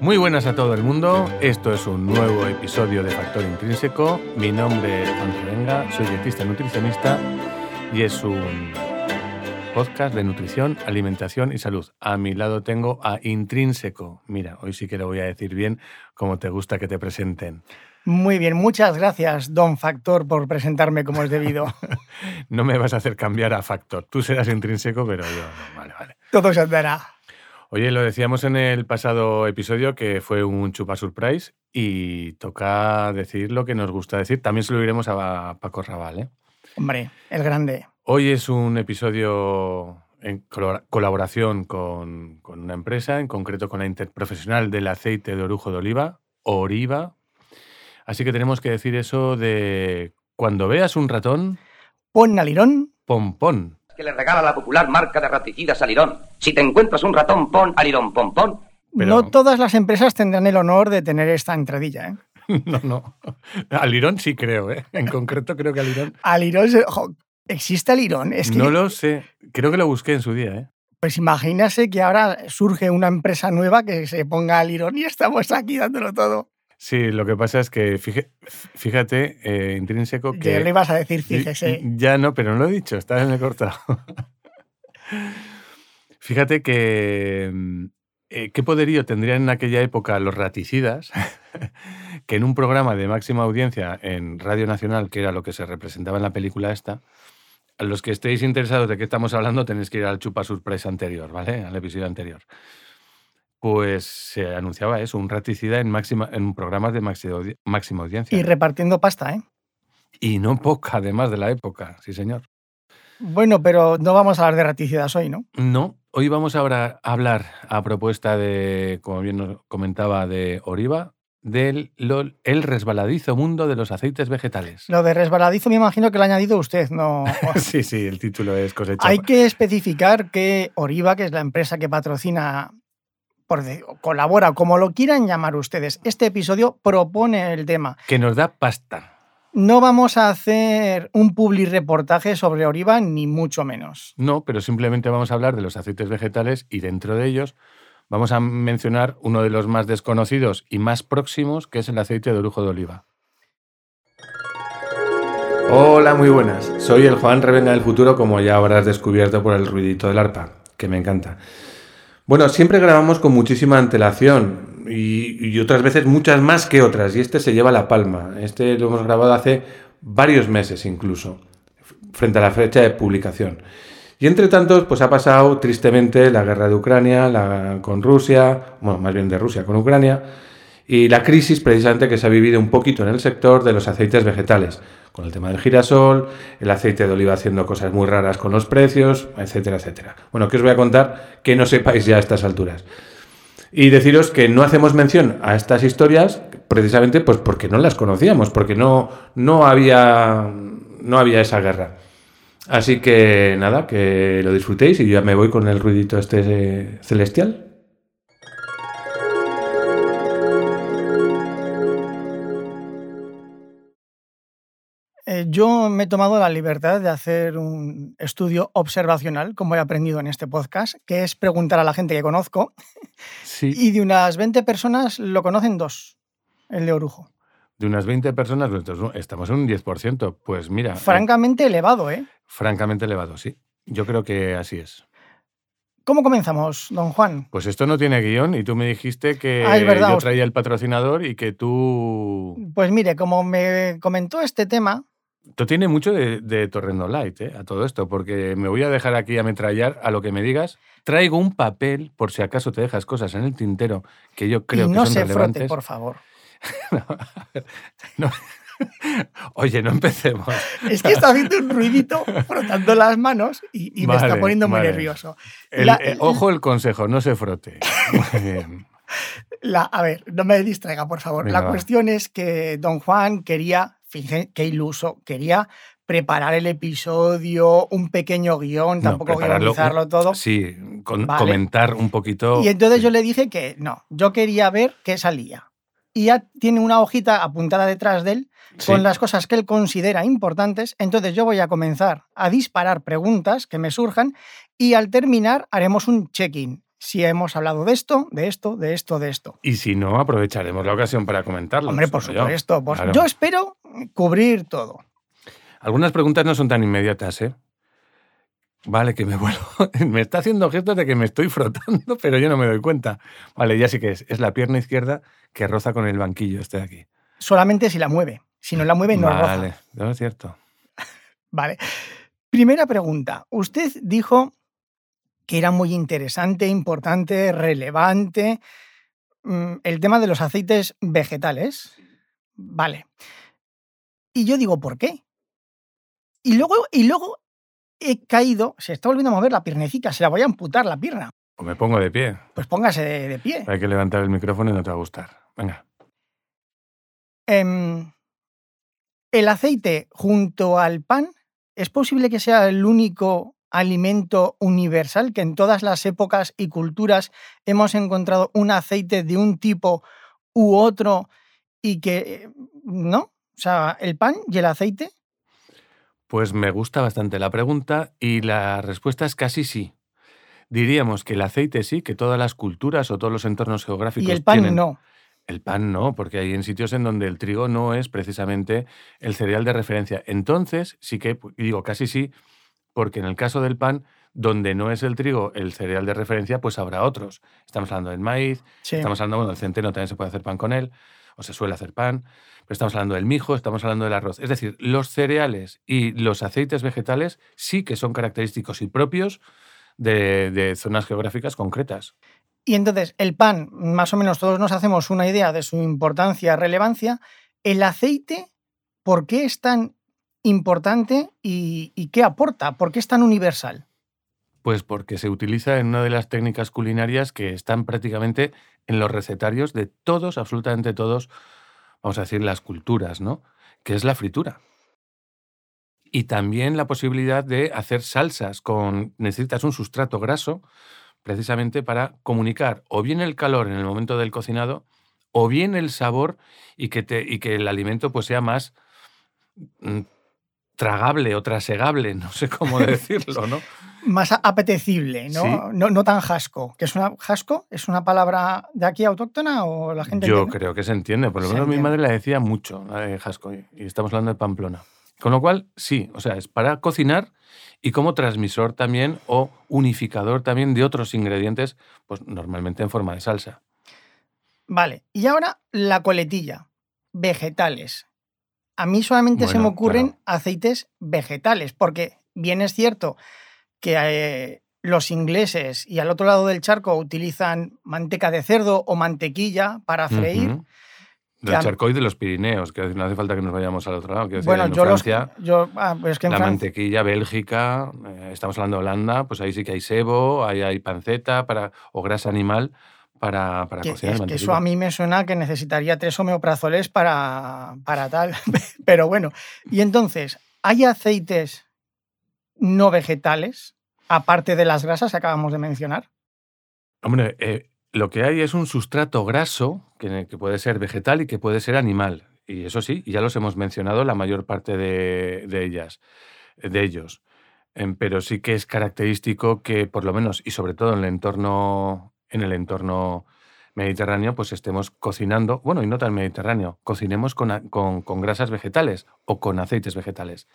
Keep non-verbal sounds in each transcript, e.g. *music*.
Muy buenas a todo el mundo, esto es un nuevo episodio de Factor Intrínseco. Mi nombre es Juan Venga, soy dietista y nutricionista y es un podcast de nutrición, alimentación y salud. A mi lado tengo a Intrínseco. Mira, hoy sí que lo voy a decir bien como te gusta que te presenten. Muy bien, muchas gracias, don Factor, por presentarme como es debido. *laughs* no me vas a hacer cambiar a Factor. Tú serás intrínseco, pero yo no. Vale, vale. Todo se andará. Oye, lo decíamos en el pasado episodio que fue un chupa surprise y toca decir lo que nos gusta decir. También se lo diremos a Paco Raval, ¿eh? Hombre, el grande. Hoy es un episodio en colaboración con, con, una empresa, en concreto con la Interprofesional del Aceite de Orujo de Oliva, Oriva. Así que tenemos que decir eso de cuando veas un ratón... Pon alirón. Pon, pon que le regala la popular marca de raticidas Alirón. Si te encuentras un ratón, pon Alirón, pon, pon. No todas las empresas tendrán el honor de tener esta entradilla, ¿eh? *laughs* No, no. Alirón sí creo, ¿eh? En concreto creo que Alirón. Alirón, ¿existe Alirón? Es No lo sé. Creo que lo busqué en su día, ¿eh? Pues imagínase que ahora surge una empresa nueva que se ponga Alirón y estamos aquí dándolo todo. Sí, lo que pasa es que fíjate, eh, intrínseco que... Ya le ibas a decir fíjese. Ya no, pero no lo he dicho, está en el cortado. *laughs* fíjate que... Mm, eh, ¿Qué poderío tendrían en aquella época los raticidas *laughs* que en un programa de máxima audiencia en Radio Nacional, que era lo que se representaba en la película esta, a los que estéis interesados de qué estamos hablando tenéis que ir al Chupa Surprise anterior, ¿vale? Al episodio anterior pues se anunciaba eso, un raticida en, máxima, en programas de máxima audiencia. Y repartiendo pasta, ¿eh? Y no poca, además de la época, sí señor. Bueno, pero no vamos a hablar de raticidas hoy, ¿no? No, hoy vamos ahora a hablar a propuesta de, como bien nos comentaba, de Oriva, del el resbaladizo mundo de los aceites vegetales. Lo de resbaladizo me imagino que lo ha añadido usted, ¿no? *laughs* sí, sí, el título es cosecha. Hay que especificar que Oriva, que es la empresa que patrocina por, colabora, como lo quieran llamar ustedes. Este episodio propone el tema. Que nos da pasta. No vamos a hacer un publi reportaje sobre Oriva, ni mucho menos. No, pero simplemente vamos a hablar de los aceites vegetales y dentro de ellos vamos a mencionar uno de los más desconocidos y más próximos, que es el aceite de orujo de oliva. Hola, muy buenas. Soy el Juan Revenga del Futuro, como ya habrás descubierto por el ruidito del arpa, que me encanta. Bueno, siempre grabamos con muchísima antelación y, otras veces muchas más que otras y este se lleva la palma. Este lo hemos grabado hace varios meses incluso, frente a la fecha de publicación. Y entre tantos, pues ha pasado tristemente la guerra de Ucrania la, con Rusia, bueno, más bien de Rusia con Ucrania, y la crisis precisamente que se ha vivido un poquito en el sector de los aceites vegetales, con el tema del girasol, el aceite de oliva haciendo cosas muy raras con los precios, etcétera, etcétera. Bueno, ¿qué os voy a contar que no sepáis ya a estas alturas? Y deciros que no hacemos mención a estas historias precisamente pues porque no las conocíamos, porque no, no, había, no había esa guerra. Así que nada, que lo disfrutéis y yo ya me voy con el ruidito este celestial. Eh, yo me he tomado la libertad de hacer un estudio observacional, como he aprendido en este podcast, que es preguntar a la gente que conozco. Y de unas 20 personas lo conocen dos, el de Orujo. De unas 20 personas, estamos en un 10%. Pues mira. Eh, francamente elevado, ¿eh? Francamente elevado, sí. Yo creo que así es. ¿Cómo comenzamos, don Juan? Pues esto no tiene guion y tú me dijiste que ah, yo traía el patrocinador y que tú... Pues mire, como me comentó este tema, esto tiene mucho de, de Torrendo Light, ¿eh? a todo esto, porque me voy a dejar aquí a ametrallar a lo que me digas. Traigo un papel, por si acaso te dejas cosas en el tintero que yo creo que son se relevantes. Frote, por favor. *laughs* Oye, no empecemos. Es que está haciendo un ruidito frotando las manos y, me está poniendo muy nervioso. Eh, ojo el consejo, no se frote. Muy bien. *laughs* a ver, no me distraiga, por favor. la cuestión es que don Juan quería fíjense qué iluso, quería preparar el episodio, un pequeño guion, tampoco guionizarlo todo. Sí, comentar un poquito. Y entonces yo le dije que no, yo quería ver qué salía. Y ya tiene una hojita apuntada detrás de él con las cosas que él considera importantes. Entonces yo voy a comenzar a disparar preguntas que me surjan y al terminar haremos un check-in. Si hemos hablado de esto, de esto, de esto, de esto. Y si no, aprovecharemos la ocasión para comentarlo. Hombre, por supuesto. Pues yo espero cubrir todo. Algunas preguntas no son tan inmediatas, ¿eh? Vale, que me vuelvo. *laughs* me está haciendo gestos de que me estoy frotando, pero yo no me doy cuenta. Vale, ya sí que es. Es la pierna izquierda que roza con el banquillo este de aquí. Solamente si la mueve. Si no la mueve, no roza. Vale, no es cierto. *laughs* vale. Primera pregunta. Usted dijo que era muy interesante, importante, relevante mm, el tema de los aceites vegetales. Vale. Y yo digo, ¿por qué? Y luego, y luego he caído, se está volviendo a mover la piernecica, se la voy a amputar la pierna. O me pongo de pie. Pues póngase de, pie. Hay que levantar el micrófono y no te va a gustar. Venga. Em, el aceite junto al pan, ¿es posible que sea el único alimento universal, que en todas las épocas y culturas hemos encontrado un aceite de un tipo u otro y que, ¿no? O sea, el pan y el aceite. Pues me gusta bastante la pregunta y la respuesta es casi sí. Diríamos que el aceite sí, que todas las culturas o todos los entornos geográficos. Y el pan no. El pan no, porque hay en sitios en donde el trigo no es precisamente el cereal de referencia. Entonces, sí que, digo casi sí, porque en el caso del pan, donde no es el trigo el cereal de referencia, pues habrá otros. Estamos hablando del maíz, estamos hablando, bueno, del centeno también se puede hacer pan con él, o se suele hacer pan, pero estamos hablando del mijo, estamos hablando del arroz. Es decir, los cereales y los aceites vegetales sí que son característicos y propios de, de zonas geográficas concretas. Y entonces, el pan, más o menos todos nos hacemos una idea de su importancia, relevancia. El aceite, ¿por qué es tan importante y, qué aporta? ¿Por qué es tan universal? Pues porque se utiliza en una de las técnicas culinarias que están prácticamente en los recetarios de todos, absolutamente todos, vamos a decir, las culturas, ¿no? Que es la fritura. Y también la posibilidad de hacer salsas con. Necesitas un sustrato graso precisamente para comunicar o bien el calor en el momento del cocinado o bien el sabor y que, te, y que el alimento pues sea más mm, tragable o trasegable, no sé cómo *laughs* decirlo, ¿no? Más apetecible, ¿no? ¿no? tan jasco. ¿Que es una jasco? ¿Es una palabra de aquí autóctona o la gente Yo creo que se entiende, por lo menos mi madre la decía mucho, la de jasco, y estamos hablando de Pamplona. Con lo cual, sí, o sea, es para cocinar y como transmisor también o unificador también de otros ingredientes, pues normalmente en forma de salsa. Vale, y ahora la coletilla, vegetales. A mí solamente se me ocurren aceites vegetales, porque bien es cierto que eh, los ingleses y al otro lado del charco utilizan manteca de cerdo o mantequilla para freír. Del charco y de los Pirineos, que no hace falta que nos vayamos al otro lado. bueno, yo Francia, yo, ah, pues que la mantequilla, Bélgica, eh, estamos hablando de Holanda, pues ahí sí que hay sebo, ahí hay panceta para, o grasa animal para, para cocinar. que eso a mí me suena que necesitaría tres homeoprazoles para, para tal. *laughs* Pero bueno, y entonces, ¿hay aceites no vegetales, aparte de las grasas que acabamos de mencionar? Hombre, eh, lo que hay es un sustrato graso, que, que, puede ser vegetal y que puede ser animal. Y eso sí, ya los hemos mencionado la mayor parte de, de ellas, de ellos. Em, pero sí que es característico que, por lo menos, y sobre todo en el entorno en el entorno mediterráneo, pues estemos cocinando, bueno, y no tan mediterráneo, cocinemos con, con, grasas vegetales o con aceites vegetales.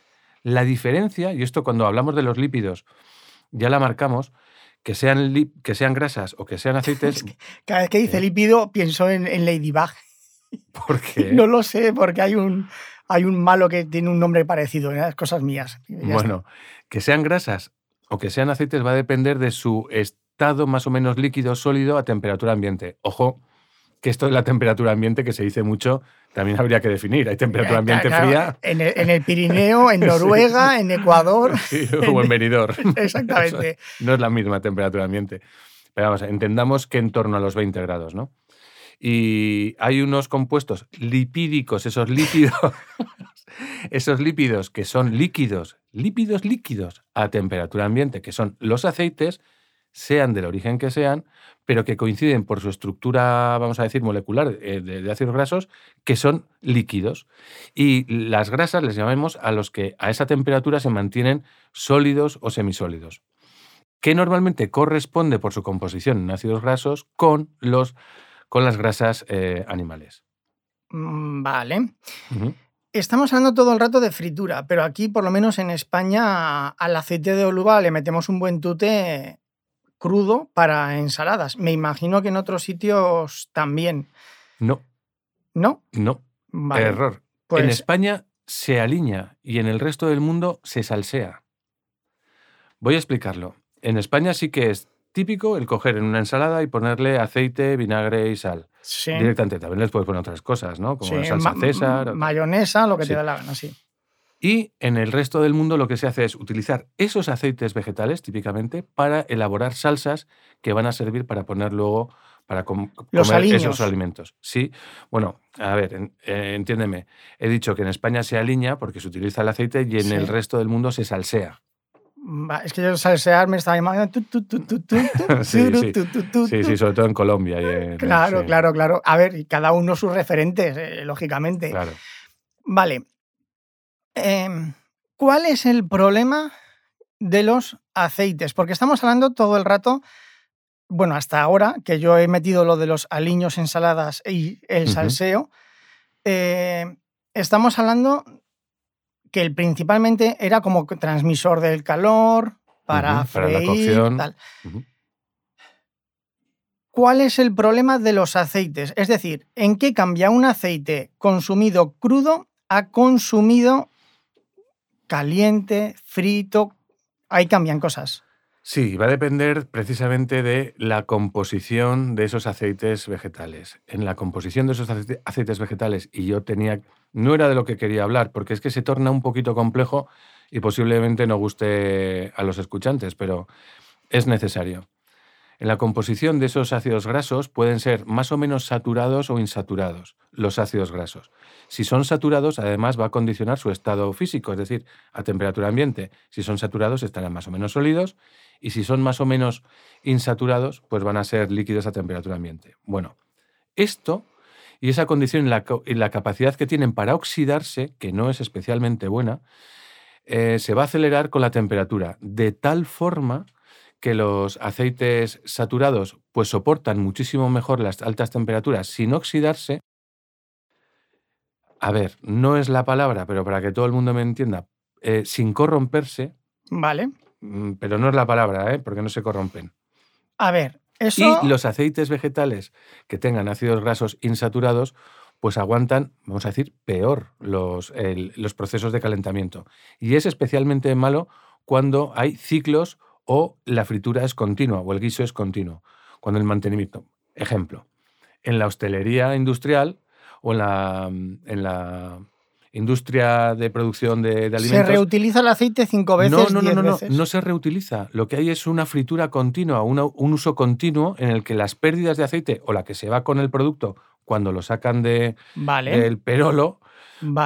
La diferencia, y esto cuando hablamos de los lípidos, ya la marcamos, que sean, que sean grasas o que sean *laughs* aceites. cada vez que dice lípido pienso en, en Ladybug. ¿Por *laughs* qué? no lo sé, porque hay un, hay un malo que tiene un nombre parecido, ¿eh? cosas mías. bueno, que sean grasas o que sean aceites va a depender de su estado más o menos líquido, sólido a temperatura ambiente. Ojo, que esto de la temperatura ambiente, que se dice mucho, también habría que definir. Hay temperatura ambiente fría. En el, Pirineo, en *laughs* Noruega, en Ecuador. *laughs* *laughs* o en Benidorm. Exactamente. no es la misma temperatura ambiente. Pero vamos, entendamos que en torno a los 20 grados, ¿no? Y hay unos compuestos lipídicos, esos lípidos, esos lípidos que son líquidos, lípidos líquidos a temperatura ambiente, que son los aceites, sean del origen que sean, pero que coinciden por su estructura, vamos a decir, molecular eh, de, ácidos grasos, que son líquidos. Y las grasas les llamamos a los que a esa temperatura se mantienen sólidos o semisólidos. que normalmente corresponde por su composición en ácidos grasos con, los, con las grasas eh, animales. Mm, vale. Estamos hablando todo el rato de fritura, pero aquí, por lo menos en España, al aceite de oliva le metemos un buen tute crudo para ensaladas. Me imagino que en otros sitios también. No. ¿No? No. Error. En pues España se alinea y en el resto del mundo se salsea. Voy a explicarlo. En España sí que es típico el coger en una ensalada y ponerle aceite, vinagre y sal. Sí. Directamente. También les puedes poner otras cosas, ¿no? Como salsa César. Mayonesa, lo que te dé la gana, sí. Y en el resto del mundo lo que se hace es utilizar esos aceites vegetales, típicamente, para elaborar salsas que van a servir para poner luego para comer esos alimentos. Sí, bueno, a ver, eh, entiéndeme. He dicho que en España se alinea porque se utiliza el aceite y en el resto del mundo se salsea. Es que yo salsear me estaba imaginando. *laughs* sí, sí. sobre todo en Colombia. claro, claro, claro. A ver, y cada uno sus referentes, eh, lógicamente. Claro. Vale. Em, ¿Cuál es el problema de los aceites? Porque estamos hablando todo el rato, bueno, hasta ahora, que yo he metido lo de los aliños, ensaladas y el salseo, eh, estamos hablando que principalmente era como transmisor del calor, para freír, tal. ¿Cuál es el problema de los aceites? Es decir, ¿en qué cambia un aceite consumido crudo a consumido caliente, frito? Ahí cambian cosas. Sí, va a depender precisamente de la composición de esos aceites vegetales. En la composición de esos aceites vegetales, y yo tenía, no era de lo que quería hablar, porque es que se torna un poquito complejo y posiblemente no guste a los escuchantes, pero es necesario. En la composición de esos ácidos grasos pueden ser más o menos saturados o insaturados los ácidos grasos. Si son saturados, además va a condicionar su estado físico, es decir, a temperatura ambiente. Si son saturados, estarán más o menos sólidos y si son más o menos insaturados, pues van a ser líquidos a temperatura ambiente. Bueno, esto y esa condición y la, capacidad que tienen para oxidarse, que no es especialmente buena, eh, se va a acelerar con la temperatura, de tal forma que los aceites saturados pues soportan muchísimo mejor las altas temperaturas sin oxidarse. A ver, no es la palabra, pero para que todo el mundo me entienda, eh, sin corromperse. Vale. Mm, pero no es la palabra, ¿eh? porque no se corrompen. A ver, eso... Y los aceites vegetales que tengan ácidos grasos insaturados, pues aguantan, vamos a decir, peor los, los procesos de calentamiento. Y es especialmente malo cuando hay ciclos o la fritura es continua o el guiso es continuo. Cuando el mantenimiento. Ejemplo, en la hostelería industrial o en la, en la industria de producción de, alimentos. ¿Se reutiliza el aceite cinco veces? No, no, no, no, no, se reutiliza. Lo que hay es una fritura continua, un uso continuo en el que las pérdidas de aceite o la que se va con el producto cuando lo sacan de, del perolo,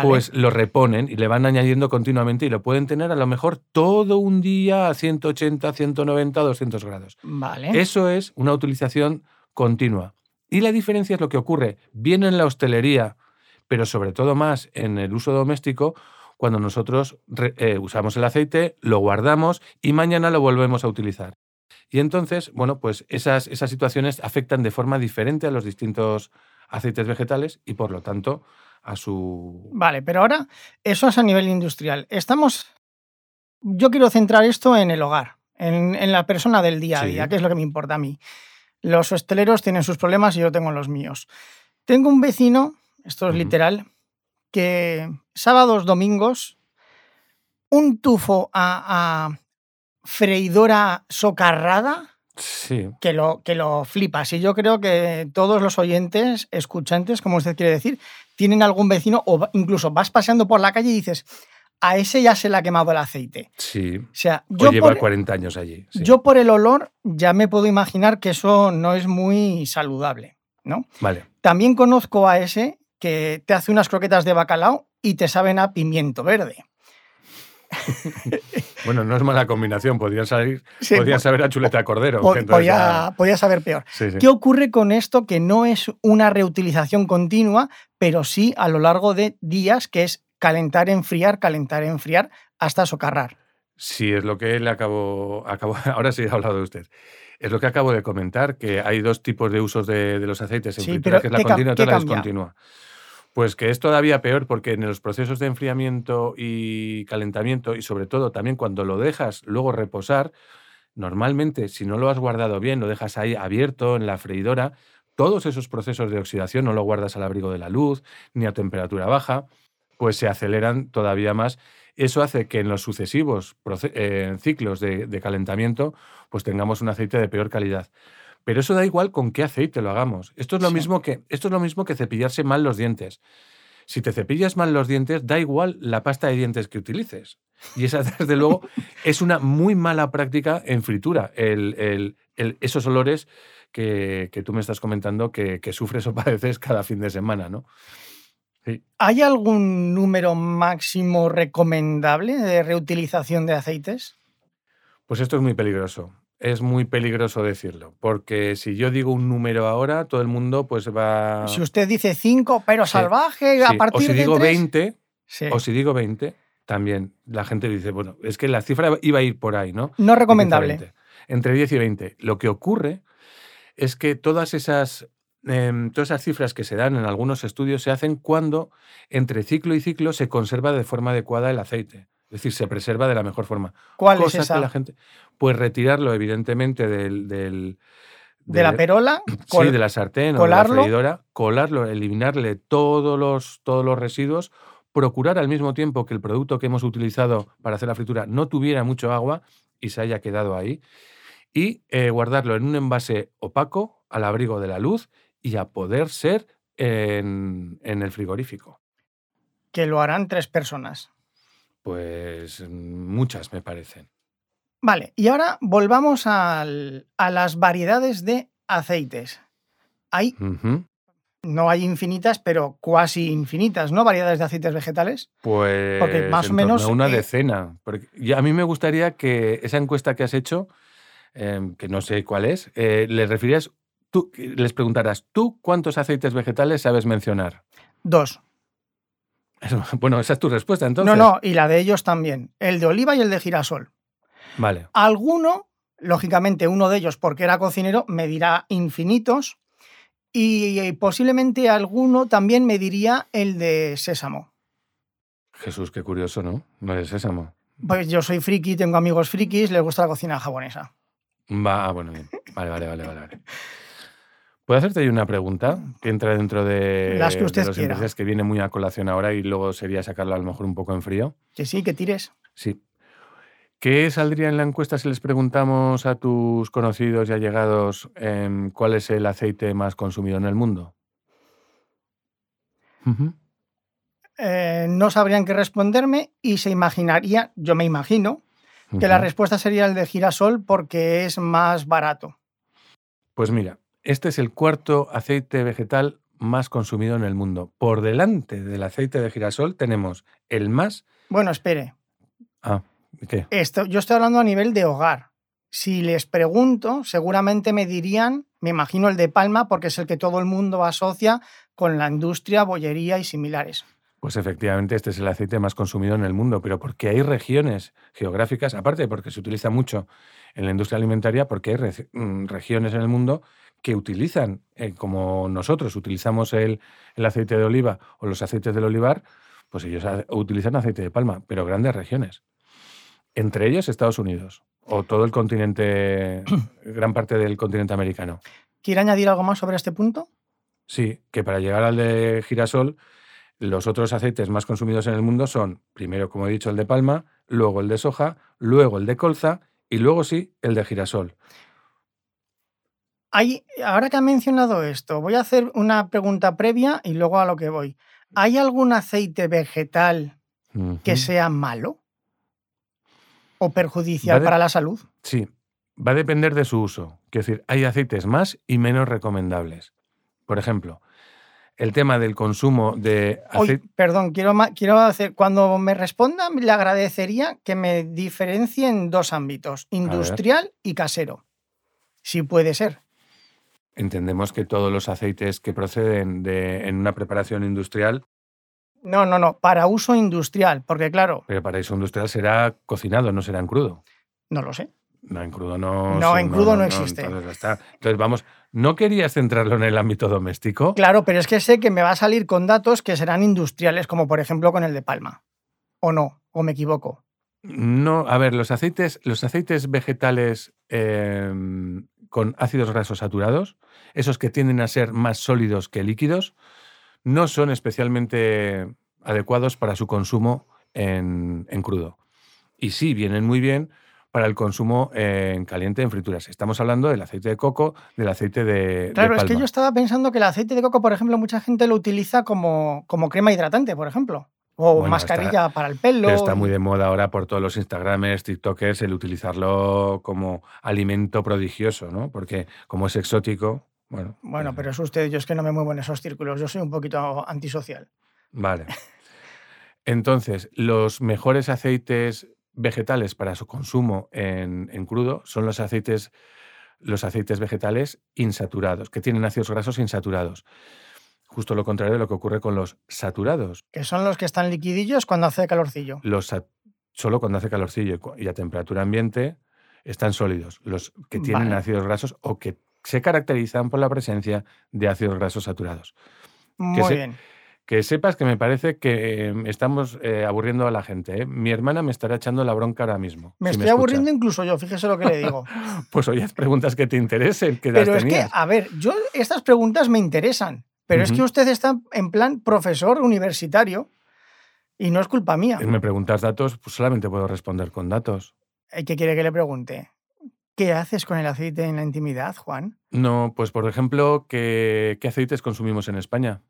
pues lo reponen y le van añadiendo continuamente y lo pueden tener a lo mejor todo un día a 180, 190, 200 grados. Vale. Eso es una utilización continua. Y la diferencia es lo que ocurre bien en la hostelería, pero sobre todo más en el uso doméstico, cuando nosotros eh, usamos el aceite, lo guardamos y mañana lo volvemos a utilizar. Y entonces, bueno, pues esas, esas situaciones afectan de forma diferente a los distintos aceites vegetales y por lo tanto a su... Vale, pero ahora eso es a nivel industrial. Estamos... Yo quiero centrar esto en el hogar, en, la persona del día a día, que es lo que me importa a mí. Los hosteleros tienen sus problemas y yo tengo los míos. Tengo un vecino esto es literal, que sábados, domingos, un tufo a, freidora socarrada. Sí. Que lo, que lo flipas. Y yo creo que todos los oyentes, escuchantes, como usted quiere decir, tienen algún vecino o incluso vas paseando por la calle y dices, a ese ya se le ha quemado el aceite. Sí. O sea, yo lleva 40 años allí. Yo por el olor ya me puedo imaginar que eso no es muy saludable, ¿no? Vale. También conozco a ese que te hace unas croquetas de bacalao y te saben a pimiento verde. Bueno, no es mala combinación, podría salir, saber a chuleta de cordero. podía, saber peor. ¿Qué ocurre con esto que no es una reutilización continua, pero sí a lo largo de días, que es calentar, enfriar, calentar, enfriar, hasta socarrar? Sí, es lo que le acabo, acabo *laughs* ahora sí he hablado de usted. Es lo que acabo de comentar, que hay dos tipos de usos de, los aceites en fritura, que es la continua y la descontinua. Pues que es todavía peor porque en los procesos de enfriamiento y calentamiento y sobre todo también cuando lo dejas luego reposar, normalmente si no lo has guardado bien, lo dejas ahí abierto en la freidora, todos esos procesos de oxidación no lo guardas al abrigo de la luz ni a temperatura baja, pues se aceleran todavía más. Eso hace que en los sucesivos eh, ciclos de, calentamiento pues tengamos un aceite de peor calidad. Pero eso da igual con qué aceite lo hagamos. Esto es lo, mismo, que, esto es lo mismo que cepillarse mal los dientes. Si te cepillas mal los dientes, da igual la pasta de dientes que utilices. Y esa, *laughs* desde luego, es una muy mala práctica en fritura. esos olores que, tú me estás comentando que, que, sufres o *laughs* padeces cada fin de semana, ¿no? ¿Hay algún número máximo recomendable de reutilización de aceites? Pues esto es muy peligroso. Es muy peligroso decirlo, porque si yo digo un número ahora, todo el mundo pues va... Si usted dice 5, pero salvaje, a partir de... O si digo 20, o si digo 20, también la gente dice, bueno, es que la cifra iba a ir por ahí, ¿no? No recomendable. Entre 10 y 20. Lo que ocurre es que todas esas Em, todas esas cifras que se dan en algunos estudios se hacen cuando entre ciclo y ciclo se conserva de forma adecuada el aceite. Es decir, se preserva de la mejor forma. ¿Cuál es esa? la gente, pues retirarlo, evidentemente, del, de, la perola, *clears throat* sí, de la sartén o de la freidora, colarlo, eliminarle todos los, todos los residuos, procurar al mismo tiempo que el producto que hemos utilizado para hacer la fritura no tuviera mucho agua y se haya quedado ahí, y eh, guardarlo en un envase opaco al abrigo de la luz y a poder ser en, el frigorífico. Que lo harán tres personas. Pues muchas, me parecen. Vale, y ahora volvamos a las variedades de aceites. Hay, no hay infinitas, pero cuasi infinitas, ¿no? Variedades de aceites vegetales. Pues Porque más o menos. Una eh decena. Porque a mí me gustaría que esa encuesta que has hecho, em, que no sé cuál es, eh, le refieras tú les preguntarás, ¿tú cuántos aceites vegetales sabes mencionar? Dos. *laughs* Bueno, esa es tu respuesta entonces. No, no, y la de ellos también. El de oliva y el de girasol. Vale. Alguno, lógicamente uno de ellos, porque era cocinero, me dirá infinitos. Y posiblemente alguno también me diría el de sésamo. Jesús, qué curioso, ¿no? No es sésamo. Pues yo soy friki, tengo amigos frikis, les gusta la cocina japonesa. Va, ah, bueno, bien. Vale, vale, vale, vale. ¿Puedo hacerte una pregunta que entra dentro de, Las que usted los que viene muy a colación ahora y luego sería sacarla a lo mejor un poco en frío? Que sí, que tires. Sí. ¿Qué saldría en la encuesta si les preguntamos a tus conocidos y allegados em, cuál es el aceite más consumido en el mundo? Eh, no sabrían qué responderme y se imaginaría, yo me imagino, que la respuesta sería el de girasol porque es más barato. Pues mira, este es el cuarto aceite vegetal más consumido en el mundo. Por delante del aceite de girasol tenemos el más... Bueno, espere. Ah, ¿qué? Esto, yo estoy hablando a nivel de hogar. Si les pregunto, seguramente me dirían, me imagino el de palma, porque es el que todo el mundo asocia con la industria, bollería y similares. Pues efectivamente este es el aceite más consumido en el mundo, pero porque hay regiones geográficas, aparte porque se utiliza mucho en la industria alimentaria, porque hay mm, regiones en el mundo que utilizan, eh, como nosotros utilizamos el, aceite de oliva o los aceites del olivar, pues ellos utilizan aceite de palma, pero grandes regiones. Entre ellos Estados Unidos o todo el continente, *clears throat* gran parte del continente americano. ¿Quiere añadir algo más sobre este punto? Sí, que para llegar al de girasol, los otros aceites más consumidos en el mundo son, primero, como he dicho, el de palma, luego el de soja, luego el de colza y luego sí, el de girasol ahora que ha mencionado esto, voy a hacer una pregunta previa y luego a lo que voy. ¿Hay algún aceite vegetal que sea malo o perjudicial para la salud? Sí, va a depender de su uso. Quiero decir, hay aceites más y menos recomendables. Por ejemplo, el tema del consumo de aceite. perdón, quiero, quiero hacer. Cuando me responda, le agradecería que me diferencie en dos ámbitos: industrial y casero. Si puede ser. Entendemos que todos los aceites que proceden de, en una preparación industrial No, no, no, para uso industrial, porque claro. Pero para uso industrial será cocinado, no será en crudo. No lo sé. No, en crudo no. No, en crudo no, existe. entonces, está. entonces, vamos, ¿no querías centrarlo en el ámbito doméstico? Claro, pero es que sé que me va a salir con datos que serán industriales, como por ejemplo con el de palma. ¿O no? ¿O me equivoco? No, a ver, los aceites, los aceites vegetales em, con ácidos grasos saturados, esos que tienden a ser más sólidos que líquidos, no son especialmente adecuados para su consumo en, crudo. Y sí, vienen muy bien para el consumo en caliente en frituras. Estamos hablando del aceite de coco, del aceite de. Claro, es que yo estaba pensando que el aceite de coco, por ejemplo, mucha gente lo utiliza como, como crema hidratante, por ejemplo. O mascarilla para el pelo. está muy de moda ahora por todos los Instagramers, TikTokers, el utilizarlo como alimento prodigioso, ¿no? Porque como es exótico, bueno. Bueno, pero es usted, yo es que no me muevo en esos círculos, yo soy un poquito antisocial. Vale. Entonces, los mejores aceites vegetales para su consumo en, crudo son los aceites, los aceites vegetales insaturados, que tienen ácidos grasos insaturados justo lo contrario de lo que ocurre con los saturados. Que son los que están liquidillos cuando hace calorcillo. Los solo cuando hace calorcillo y a temperatura ambiente están sólidos. Los que tienen ácidos grasos o que se caracterizan por la presencia de ácidos grasos saturados. Muy bien. Que sepas que me parece que em, estamos eh, aburriendo a la gente. ¿eh? Mi hermana me estará echando la bronca ahora mismo. Me estoy aburriendo incluso yo, fíjese lo que le digo. *laughs* pues oye, preguntas que te interesen. Que Pero es que, a ver, yo estas preguntas me interesan. Pero es que usted está en plan profesor universitario y no es culpa mía. Me preguntas datos, pues solamente puedo responder con datos. ¿Qué quiere que le pregunte? ¿Qué haces con el aceite en la intimidad, Juan? No, pues por ejemplo, ¿qué, aceites consumimos en España?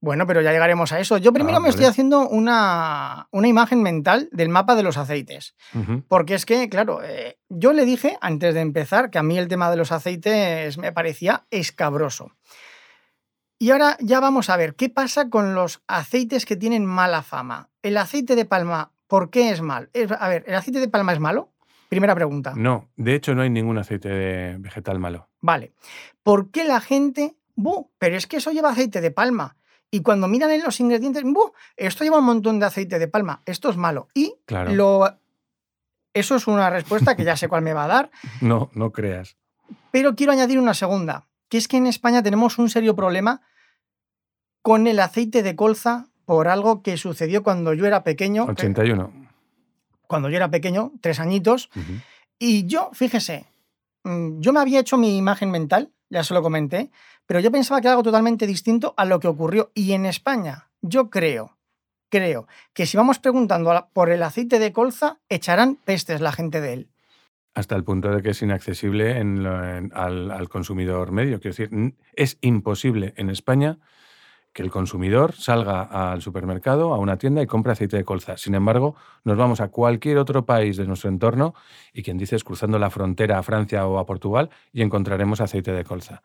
Bueno, pero ya llegaremos a eso. Yo primero ah, me estoy haciendo una, una, imagen mental del mapa de los aceites. Porque es que, claro, eh, yo le dije antes de empezar que a mí el tema de los aceites me parecía escabroso. Y ahora ya vamos a ver qué pasa con los aceites que tienen mala fama. El aceite de palma, ¿por qué es mal? A ver, ¿el aceite de palma es malo? Primera pregunta. No, de hecho no hay ningún aceite vegetal malo. Vale. ¿Por qué la gente... ¡Bu! Pero es que eso lleva aceite de palma. Y cuando miran en los ingredientes, ¡bu! Esto lleva un montón de aceite de palma. Esto es malo. Y claro. lo... Eso es una respuesta que ya sé cuál me va a dar. *laughs* No, no creas. Pero quiero añadir una segunda que es que en España tenemos un serio problema con el aceite de colza por algo que sucedió cuando yo era pequeño. 81. Cuando yo era pequeño, tres añitos. Y yo, fíjese, mm, yo me había hecho mi imagen mental, ya se lo comenté, pero yo pensaba que era algo totalmente distinto a lo que ocurrió. Y en España, yo creo, creo que si vamos preguntando por el aceite de colza, echarán pestes la gente de él. Hasta el punto de que es inaccesible al, consumidor medio. Quiero decir, es imposible en España que el consumidor salga al supermercado, a una tienda y compre aceite de colza. Sin embargo, nos vamos a cualquier otro país de nuestro entorno y quien dice es cruzando la frontera a Francia o a Portugal y encontraremos aceite de colza.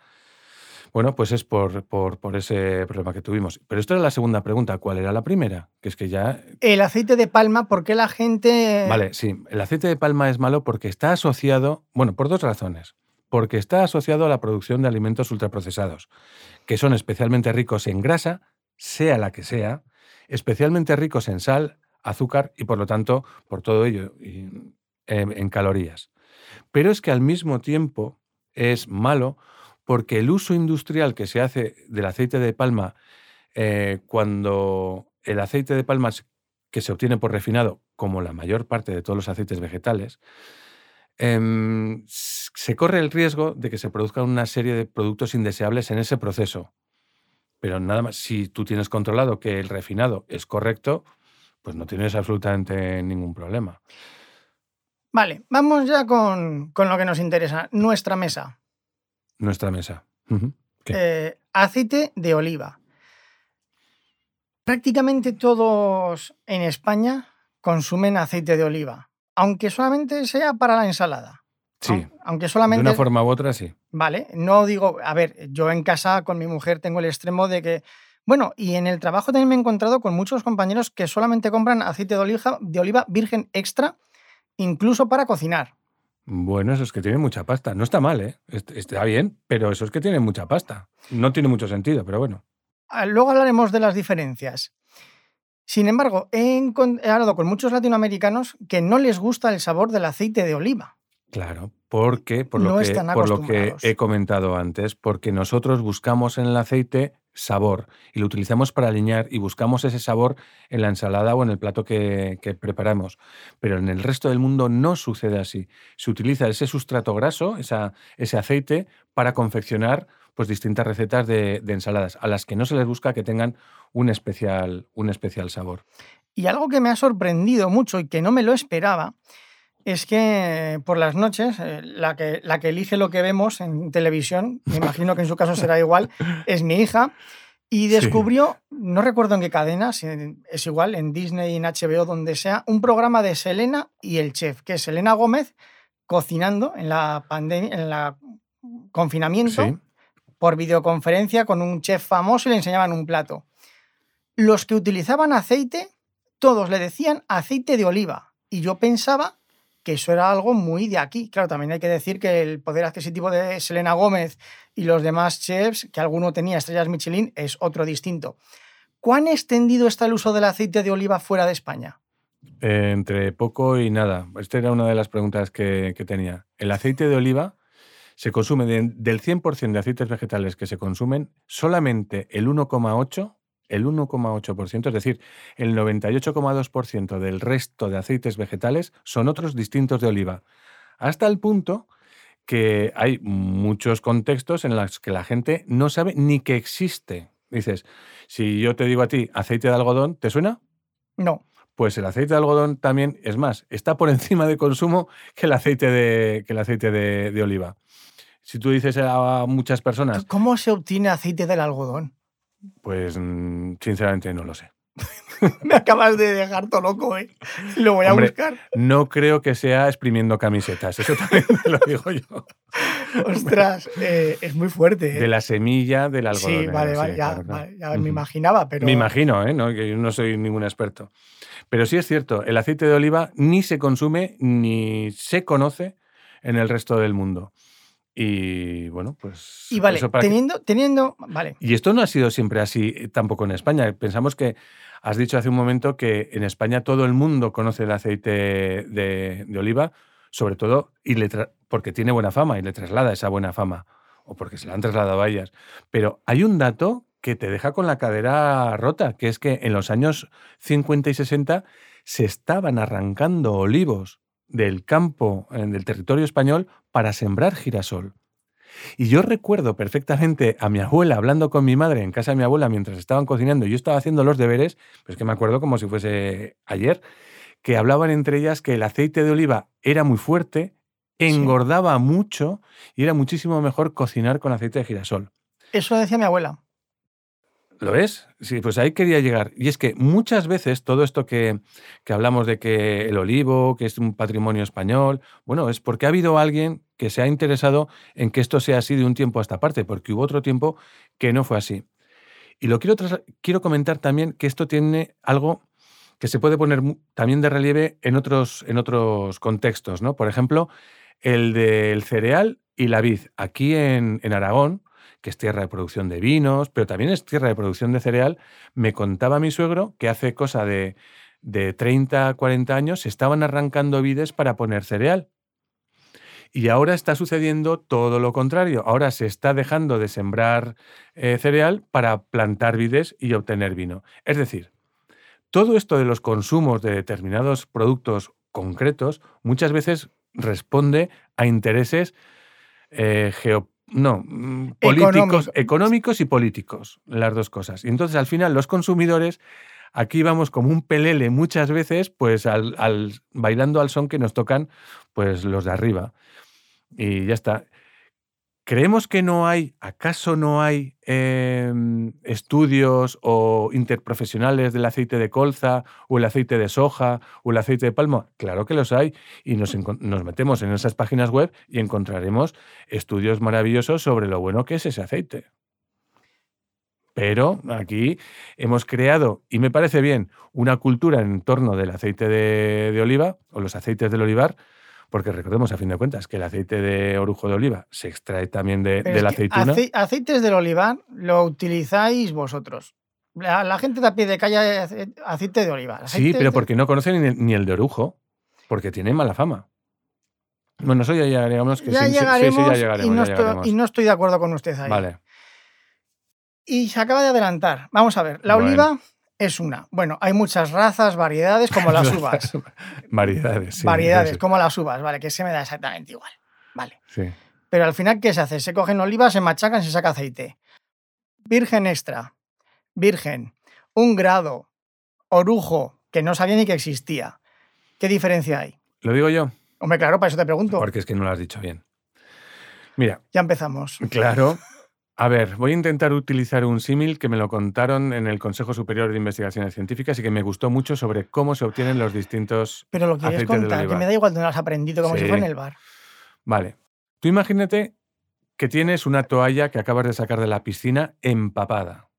Bueno, pues es por, por, ese problema que tuvimos. Pero esto era la segunda pregunta. ¿Cuál era la primera? Que es que ya. El aceite de palma, ¿por qué la gente.? Vale, sí. El aceite de palma es malo porque está asociado. Bueno, por dos razones. Porque está asociado a la producción de alimentos ultraprocesados, que son especialmente ricos en grasa, sea la que sea, especialmente ricos en sal, azúcar y por lo tanto, por todo ello, en, en calorías. Pero es que al mismo tiempo es malo porque el uso industrial que se hace del aceite de palma, eh, cuando el aceite de palma que se obtiene por refinado, como la mayor parte de todos los aceites vegetales, em, se corre el riesgo de que se produzcan una serie de productos indeseables en ese proceso. Pero nada más, si tú tienes controlado que el refinado es correcto, pues no tienes absolutamente ningún problema. Vale, vamos ya con, con lo que nos interesa, nuestra mesa. Nuestra mesa. Eh, aceite de oliva. Prácticamente todos en España consumen aceite de oliva, aunque solamente sea para la ensalada. Sí. Aunque solamente. De una forma u otra, sí. Vale. No digo. A ver, yo en casa con mi mujer tengo el extremo de que. Bueno, y en el trabajo también me he encontrado con muchos compañeros que solamente compran aceite de oliva, de oliva virgen extra, incluso para cocinar. Bueno, eso es que tiene mucha pasta. No está mal, ¿eh? Está bien, pero eso es que tiene mucha pasta. No tiene mucho sentido, pero bueno. Ah, luego hablaremos de las diferencias. Sin embargo, he, hablado con muchos latinoamericanos que no les gusta el sabor del aceite de oliva. Claro, porque por lo, que, por lo que he comentado antes, porque nosotros buscamos en el aceite sabor y lo utilizamos para alinear y buscamos ese sabor en la ensalada o en el plato que, preparamos. Pero en el resto del mundo no sucede así. Se utiliza ese sustrato graso, esa, ese aceite, para confeccionar pues, distintas recetas de, de, ensaladas, a las que no se les busca que tengan un especial, un especial sabor. Y algo que me ha sorprendido mucho y que no me lo esperaba es que por las noches, eh, la, que, la que elige lo que vemos en televisión, me imagino que en su caso será igual, *laughs* es mi hija. Y descubrió, no recuerdo en qué cadena, es igual, en Disney, en HBO, donde sea, un programa de Selena y el chef, que es Selena Gómez cocinando en la pandemia, en la confinamiento, por videoconferencia con un chef famoso y le enseñaban un plato. Los que utilizaban aceite, todos le decían aceite de oliva. Y yo pensaba que eso era algo muy de aquí. Claro, también hay que decir que el poder adquisitivo de Selena Gómez y los demás chefs, que alguno tenía estrellas Michelin, es otro distinto. ¿Cuán extendido está el uso del aceite de oliva fuera de España? entre poco y nada. Esta era una de las preguntas que, tenía. El aceite de oliva se consume del 100% de aceites vegetales que se consumen, solamente el 1,8 el 1,8%, es decir, el 98,2% del resto de aceites vegetales son otros distintos de oliva. Hasta el punto que hay muchos contextos en los que la gente no sabe ni que existe. Dices, si yo te digo a ti aceite de algodón, ¿te suena? No. Pues el aceite de algodón también, es más, está por *laughs* encima de consumo que el aceite de, que el aceite de, de oliva. Si tú dices a muchas personas... ¿Cómo se obtiene aceite del algodón? Pues mm, sinceramente no lo sé. *laughs* Me acabas de dejar todo loco, ¿eh? Lo voy a buscar. No creo que sea exprimiendo camisetas, eso también *laughs* lo digo yo. Ostras, *laughs* eh, es muy fuerte. ¿eh? De la semilla del algodón. Sí, vale, vale, ya, me imaginaba, pero... Me imagino, ¿eh? No, que yo no soy ningún experto. Pero sí es cierto, el aceite de oliva ni se consume ni se conoce en el resto del mundo. Y bueno, pues. Y vale, teniendo, teniendo. Vale. Y esto no ha sido siempre así eh, tampoco en España. Pensamos que has dicho hace un momento que en España todo el mundo conoce el aceite de, oliva, sobre todo y porque tiene buena fama y le traslada esa buena fama, o porque se la han trasladado a ellas. Pero hay un dato que te deja con la cadera rota, que es que en los años 50 y 60 se estaban arrancando olivos del campo, del territorio español, para sembrar girasol. Y yo recuerdo perfectamente a mi abuela hablando con mi madre en casa de mi abuela mientras estaban cocinando y yo estaba haciendo los deberes, pues que me acuerdo como si fuese ayer, que hablaban entre ellas que el aceite de oliva era muy fuerte, engordaba mucho y era muchísimo mejor cocinar con aceite de girasol. Eso decía mi abuela. ¿Lo es? Sí, pues ahí quería llegar. Y es que muchas veces todo esto que, hablamos de que el olivo, que es un patrimonio español, bueno, es porque ha habido alguien que se ha interesado en que esto sea así de un tiempo a esta parte, porque hubo otro tiempo que no fue así. Y lo quiero, quiero comentar también que esto tiene algo que se puede poner también de relieve en otros, en otros contextos, ¿no? Por ejemplo, el del cereal y la vid. Aquí en, en Aragón, que es tierra de producción de vinos, pero también es tierra de producción de cereal, me contaba mi suegro que hace cosa de, de 30, 40 años se estaban arrancando vides para poner cereal. Y ahora está sucediendo todo lo contrario. Ahora se está dejando de sembrar eh, cereal para plantar vides y obtener vino. Es decir, todo esto de los consumos de determinados productos concretos muchas veces responde a intereses eh, no, mm, políticos, económicos y políticos, las dos cosas. Y entonces al final los consumidores aquí vamos como un pelele muchas veces, pues al, bailando al son que nos tocan pues los de arriba. Y ya está. ¿Creemos que no hay, acaso no hay em, estudios o interprofesionales del aceite de colza o el aceite de soja o el aceite de palma? Claro que los hay y nos, nos metemos en esas páginas web y encontraremos estudios maravillosos sobre lo bueno que es ese aceite. Pero aquí hemos creado, y me parece bien, una cultura en torno del aceite de, de oliva o los aceites del olivar porque recordemos a fin de cuentas que el aceite de orujo de oliva se extrae también de, la aceituna. aceites del olivar lo utilizáis vosotros. La, gente de a pie de calle aceite de oliva. sí, pero porque no conocen ni el, de orujo, porque tiene mala fama. Bueno, eso ya llegaremos. Que ya, llegaremos, y, no estoy, y no estoy de acuerdo con usted ahí. Vale. Y se acaba de adelantar. Vamos a ver, la oliva es una. Bueno, hay muchas razas, variedades, como las *laughs* uvas. variedades, sí. Variedades, como las uvas, vale, que se me da exactamente igual. Vale. Sí. Pero al final, ¿qué se hace? Se cogen olivas, se machacan, se saca aceite. Virgen extra, virgen, un grado, orujo, que no sabía ni que existía. ¿Qué diferencia hay? ¿Lo digo yo? Hombre, claro, para eso te pregunto. Porque es que no lo has dicho bien. Mira. Ya empezamos. Claro. A ver, voy a intentar utilizar un símil que me lo contaron en el Consejo Superior de Investigaciones Científicas y que me gustó mucho sobre cómo se obtienen los distintos. Pero lo quieres contar, que me da igual, no lo has aprendido como si fuera en el bar. Vale. Tú imagínate que tienes una toalla que acabas de sacar de la piscina empapada.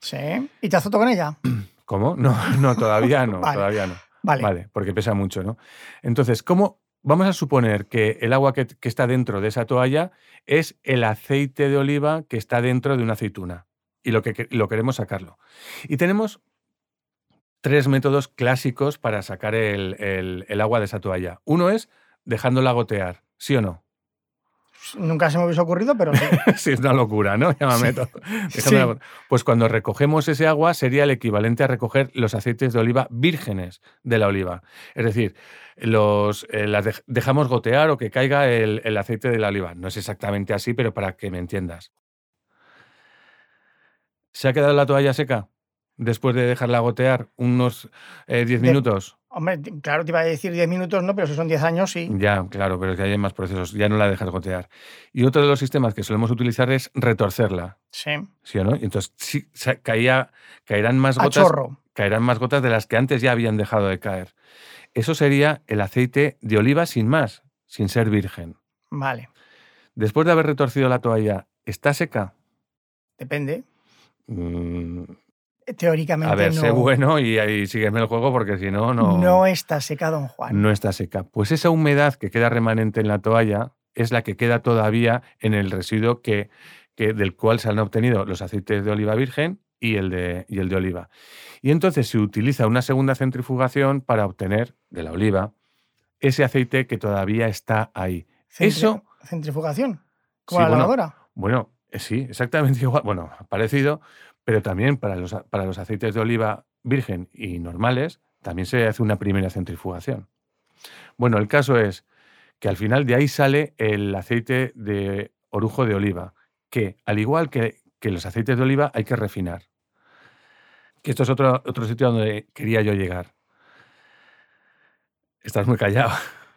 Sí. ¿Y te azoto con ella? ¿Cómo? No, no, todavía no, *laughs* todavía no. Vale. Vale, porque pesa mucho, ¿no? Entonces, ¿cómo, vamos a suponer que el agua que, está dentro de esa toalla es el aceite de oliva que está dentro de una aceituna y lo que lo queremos sacarlo. Y tenemos tres métodos clásicos para sacar el, agua de esa toalla. Uno es dejándola gotear, ¿sí o no? Nunca se me hubiese ocurrido, pero sí. *laughs* sí, es una locura, ¿no? Pues cuando recogemos ese agua sería el equivalente a recoger los aceites de oliva vírgenes de la oliva. Es decir, los, eh, las dejamos gotear o que caiga el, el aceite de la oliva. No es exactamente así, pero para que me entiendas. ¿Se ha quedado la toalla seca? después de dejarla gotear unos 10 eh, minutos? Hombre, claro, te iba a decir 10 minutos, no, pero si son 10 años, sí. Ya, claro, pero es que hay más procesos, ya no la dejas gotear. Y otro de los sistemas que solemos utilizar es retorcerla. Sí. ¿Sí o no? Y entonces sí, caía, caerán más gotas. Caerán más gotas de las que antes ya habían dejado de caer. Eso sería el aceite de oliva sin más, sin ser virgen. Vale. Después de haber retorcido la toalla, ¿está seca? Depende. Mm, Teóricamente A ver, sé bueno y, ahí sígueme el juego porque si no, no... No está seca, don Juan. No está seca. Pues esa humedad que queda remanente en la toalla es la que queda todavía en el residuo que, que, del cual se han obtenido los aceites de oliva virgen y el de, y el de oliva. Y entonces se utiliza una segunda centrifugación para obtener de la oliva ese aceite que todavía está ahí. Eso... ¿Centrifugación? ¿Como la lavadora? Bueno, eh, sí, exactamente *laughs* igual. Bueno, parecido, pero también para los, para los aceites de oliva virgen y normales, también se hace una primera centrifugación. Bueno, el caso es que al final de ahí sale el aceite de orujo de oliva, que al igual que, los aceites de oliva hay que refinar. Que esto es otro, otro sitio donde quería yo llegar. Estás muy callado,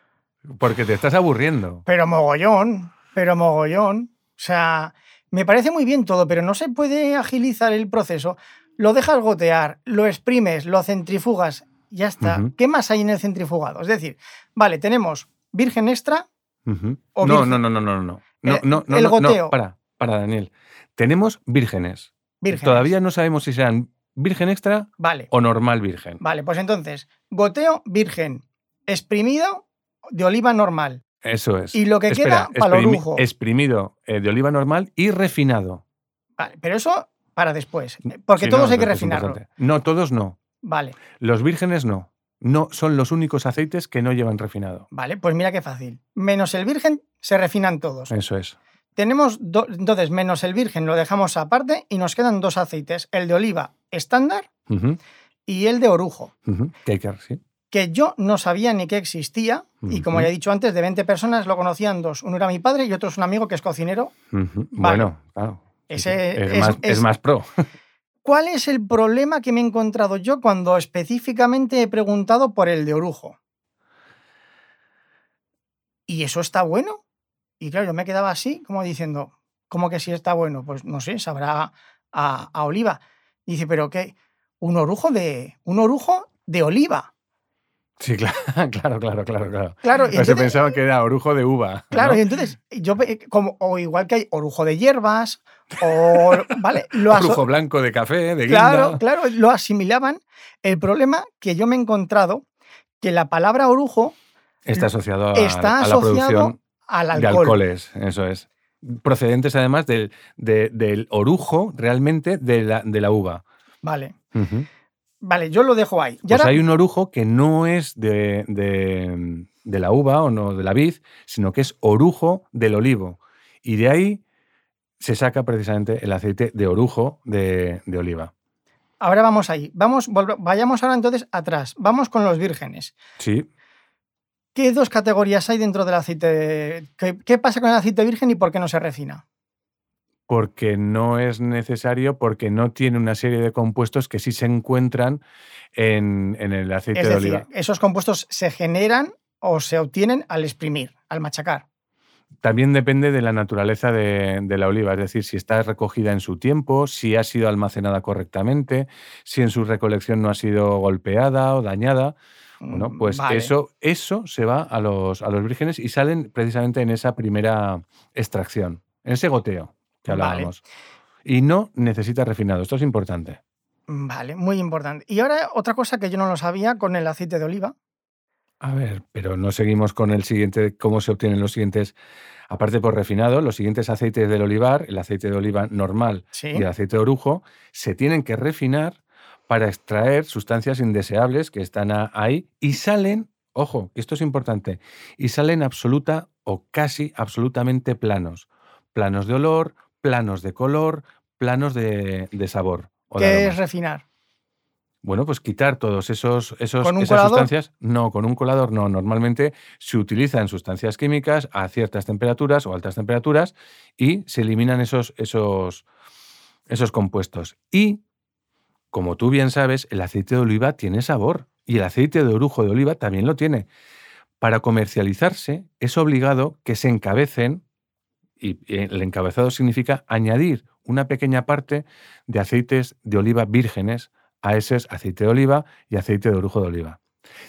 *laughs* porque te estás aburriendo. Pero mogollón, pero mogollón. O sea, me parece muy bien todo, pero no se puede agilizar el proceso. Lo dejas gotear, lo exprimes, lo centrifugas, ya está. ¿Qué más hay en el centrifugado? Es decir, vale, tenemos virgen extra o no, no, no, no, no, no, no, no, no, el goteo. para, para, Daniel. Tenemos vírgenes. Todavía no sabemos si serán virgen extra vale. o normal virgen. Vale, pues entonces, goteo virgen, exprimido de oliva normal. Eso es. Y lo que queda para el orujo. Exprimido eh, de oliva normal y refinado. Vale, pero eso para después. Porque todos hay que refinarlo. No, todos no. Vale. Los vírgenes no. No son los únicos aceites que no llevan refinado. Vale, pues mira qué fácil. Menos el virgen se refinan todos. Eso es. Tenemos entonces menos el virgen lo dejamos aparte y nos quedan dos aceites, el de oliva estándar y el de orujo. Uh sí que yo no sabía ni que existía. Y como ya he dicho antes, de 20 personas lo conocían dos. Uno era mi padre y otro es un amigo que es cocinero. Bueno, claro. Ese es, más, pro. *laughs* ¿Cuál es el problema que me he encontrado yo cuando específicamente he preguntado por el de orujo? ¿Y eso está bueno? Y claro, yo me quedaba así, como diciendo, ¿cómo que sí está bueno? Pues no sé, sabrá a, a oliva. Y dice, ¿pero qué? Un orujo de, un orujo de oliva. Sí, *laughs* claro, claro, claro, claro. claro y se pensaba que era orujo de uva. Claro, y entonces, yo como, o igual que hay orujo de hierbas, o *laughs* vale, lo orujo blanco de café, de guinda. Claro, claro, lo asimilaban. El problema que yo me he encontrado que la palabra orujo está asociado a, está la producción al alcohol. de alcoholes, eso es. Procedentes además del, del orujo realmente de la, de la uva. Vale. Vale, yo lo dejo ahí. pues hay un orujo que no es de, la uva o no de la vid, sino que es orujo del olivo. Y de ahí se saca precisamente el aceite de orujo de, oliva. Ahora vamos ahí. Vamos, vayamos ahora entonces atrás. Vamos con los vírgenes. Sí. ¿Qué dos categorías hay dentro del aceite? ¿Qué, pasa con el aceite virgen y por qué no se refina? Porque no es necesario, porque no tiene una serie de compuestos que sí se encuentran en, el aceite es de decir, oliva. Esos compuestos se generan o se obtienen al exprimir, al machacar. También depende de la naturaleza de, de, la oliva, es decir, si está recogida en su tiempo, si ha sido almacenada correctamente, si en su recolección no ha sido golpeada o dañada. Bueno, mm, pues eso, eso se va a los, a los vírgenes y salen precisamente en esa primera extracción, en ese goteo que hablábamos. Y no necesita refinado, esto es importante. Vale, muy importante. Y ahora otra cosa que yo no lo sabía con el aceite de oliva. A ver, pero no seguimos con el siguiente, cómo se obtienen los siguientes, aparte por refinado, los siguientes aceites del olivar, el aceite de oliva normal y el aceite de orujo, se tienen que refinar para extraer sustancias indeseables que están ahí y salen, ojo, esto es importante, y salen absoluta o casi absolutamente planos. Planos de olor, planos de color, planos de, sabor. ¿Qué es refinar? Bueno, pues quitar todos esos, esos esas sustancias. No, con un colador no. Normalmente se utilizan sustancias químicas a ciertas temperaturas o altas temperaturas y se eliminan esos, esos, esos compuestos. Y como tú bien sabes, el aceite de oliva tiene sabor y el aceite de orujo de oliva también lo tiene. Para comercializarse es obligado que se encabecen, y el encabezado significa añadir una pequeña parte de aceites de oliva vírgenes a ese aceite de oliva y aceite de orujo de oliva.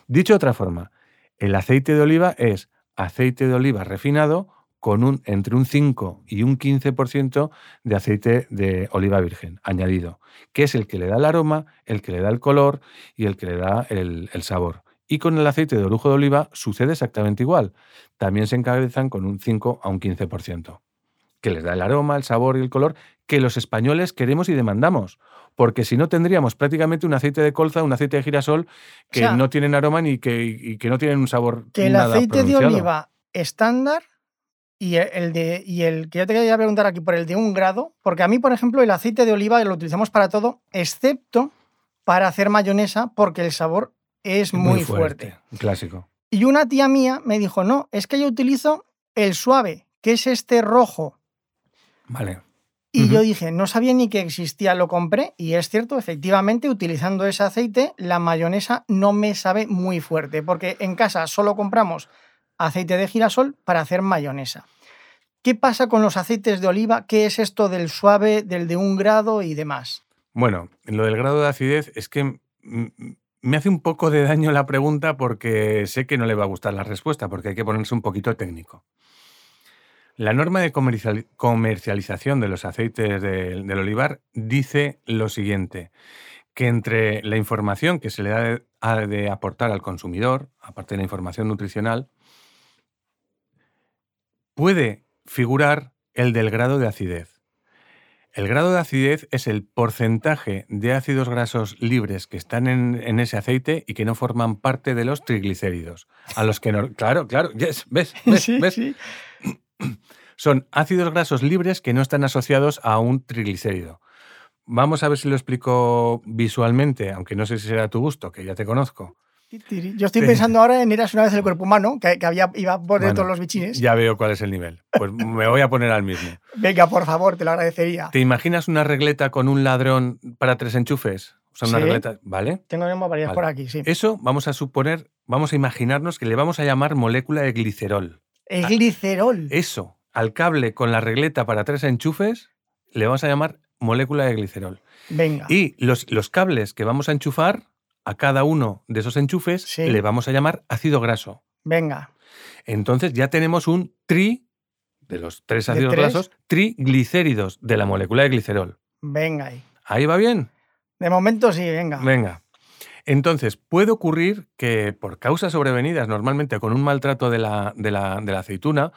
Dicho de otra forma, el aceite de oliva es aceite de oliva refinado con un, entre un 5 y un 15% de aceite de oliva virgen añadido, que es el que le da el aroma, el que le da el color y el que le da el, sabor. Y con el aceite de orujo de oliva sucede exactamente igual. También se encabezan con un 5 a un 15%, que les da el aroma, el sabor y el color que los españoles queremos y demandamos. Porque si no tendríamos prácticamente un aceite de colza, un aceite de girasol que no tienen aroma ni que, que no tienen un sabor. Que el aceite de oliva estándar y el, de, y el que yo te quería preguntar aquí por el de un grado, porque a mí, por ejemplo, el aceite de oliva lo utilizamos para todo, excepto para hacer mayonesa, porque el sabor es muy, fuerte. Clásico. Y una tía mía me dijo, no, es que yo utilizo el suave, que es este rojo. Vale. Y yo dije, no sabía ni que existía, lo compré y es cierto, efectivamente, utilizando ese aceite, la mayonesa no me sabe muy fuerte, porque en casa solo compramos aceite de girasol para hacer mayonesa. ¿Qué pasa con los aceites de oliva? ¿Qué es esto del suave, del de un grado y demás? Bueno, lo del grado de acidez es que me hace un poco de daño la pregunta porque sé que no le va a gustar la respuesta, porque hay que ponerse un poquito técnico. La norma de comercialización de los aceites del, olivar dice lo siguiente, que entre la información que se le ha de aportar al consumidor, aparte de la información nutricional, puede figurar el del grado de acidez. El grado de acidez es el porcentaje de ácidos grasos libres que están en, ese aceite y que no forman parte de los triglicéridos. A los que no. *laughs* Claro, claro, ves, ves, ves. *clears throat* Son ácidos grasos libres que no están asociados a un triglicérido. Vamos a ver si lo explico visualmente, aunque no sé si será a tu gusto, que ya te conozco. Yo estoy pensando ahora en Eras una vez el cuerpo humano, que, había, iba por dentro de los bichines. Ya veo cuál es el nivel. Pues me voy a poner al mismo. Venga, por favor, te lo agradecería. ¿Te imaginas una regleta con un ladrón para tres enchufes? O sea, una regleta, ¿vale? Tengo varias por aquí, sí. Eso vamos a suponer, vamos a imaginarnos que le vamos a llamar molécula de glicerol. ¿El glicerol? Eso, al cable con la regleta para tres enchufes, le vamos a llamar molécula de glicerol. Venga. Y los, los cables que vamos a enchufar a cada uno de esos enchufes le vamos a llamar ácido graso. Venga. Entonces ya tenemos un tri, de los tres ácidos grasos, triglicéridos de la molécula de glicerol. Venga ahí. ¿Ahí va bien? De momento sí, venga. Venga. Entonces, puede ocurrir que por causas sobrevenidas, normalmente con un maltrato de la, de la, de la aceituna,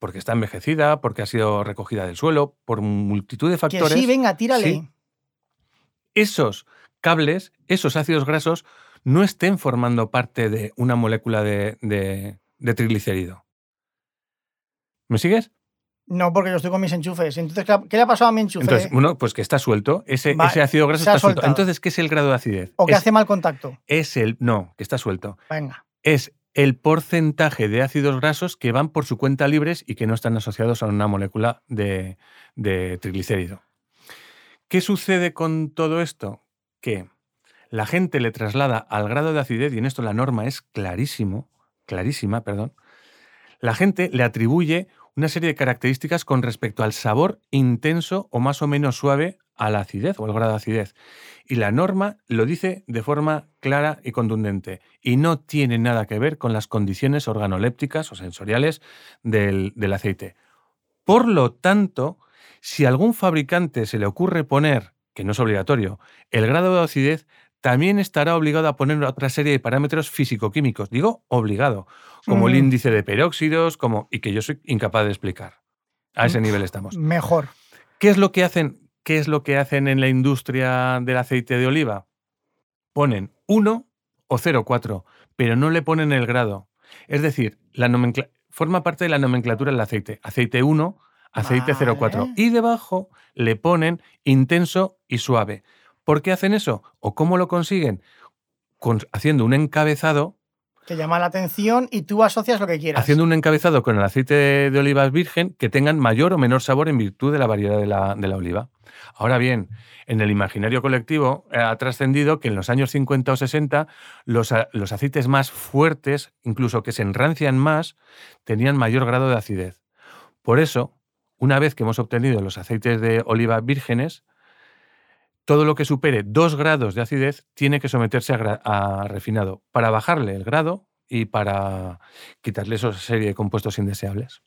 porque está envejecida, porque ha sido recogida del suelo, por multitud de factores. Que sí, venga, tírale esos cables, esos ácidos grasos, no estén formando parte de una molécula de, de, triglicérido. ¿Me sigues? No, porque yo estoy con mis enchufes. Entonces, ¿qué le ha pasado a mi enchufe? Entonces, bueno, pues que está suelto. Ese, ácido graso está suelto. Entonces, ¿qué es el grado de acidez? ¿O que hace mal contacto? Es el. No, que está suelto. Venga. Es el porcentaje de ácidos grasos que van por su cuenta libres y que no están asociados a una molécula de, de triglicérido. ¿Qué sucede con todo esto? Que la gente le traslada al grado de acidez, y en esto la norma es clarísimo, clarísima, perdón, la gente le atribuye una serie de características con respecto al sabor intenso o más o menos suave a la acidez o al grado de acidez. Y la norma lo dice de forma clara y contundente y no tiene nada que ver con las condiciones organolépticas o sensoriales del, del aceite. Por lo tanto, si a algún fabricante se le ocurre poner, que no es obligatorio, el grado de acidez, también estará obligado a poner otra serie de parámetros físico-químicos. Digo obligado, como el mm. índice de peróxidos, como, y que yo soy incapaz de explicar. A ese nivel estamos. Mejor. ¿Qué es lo que hacen? ¿Qué es lo que hacen en la industria del aceite de oliva? Ponen 1 o 0,4, pero no le ponen el grado. Es decir, la forma parte de la nomenclatura del aceite. Aceite 1, aceite 0,4. Y debajo le ponen intenso y suave. ¿Por qué hacen eso? ¿O cómo lo consiguen? haciendo un encabezado. Que llama la atención y tú asocias lo que quieras. Haciendo un encabezado con el aceite de, olivas virgen que tengan mayor o menor sabor en virtud de la variedad de la, oliva. Ahora bien, en el imaginario colectivo eh, ha trascendido que en los años 50 o 60 los, los aceites más fuertes, incluso que se enrancian más, tenían mayor grado de acidez. Por eso, una vez que hemos obtenido los aceites de oliva vírgenes, todo lo que supere 2 grados de acidez tiene que someterse a, refinado para bajarle el grado y para quitarle esa serie de compuestos indeseables.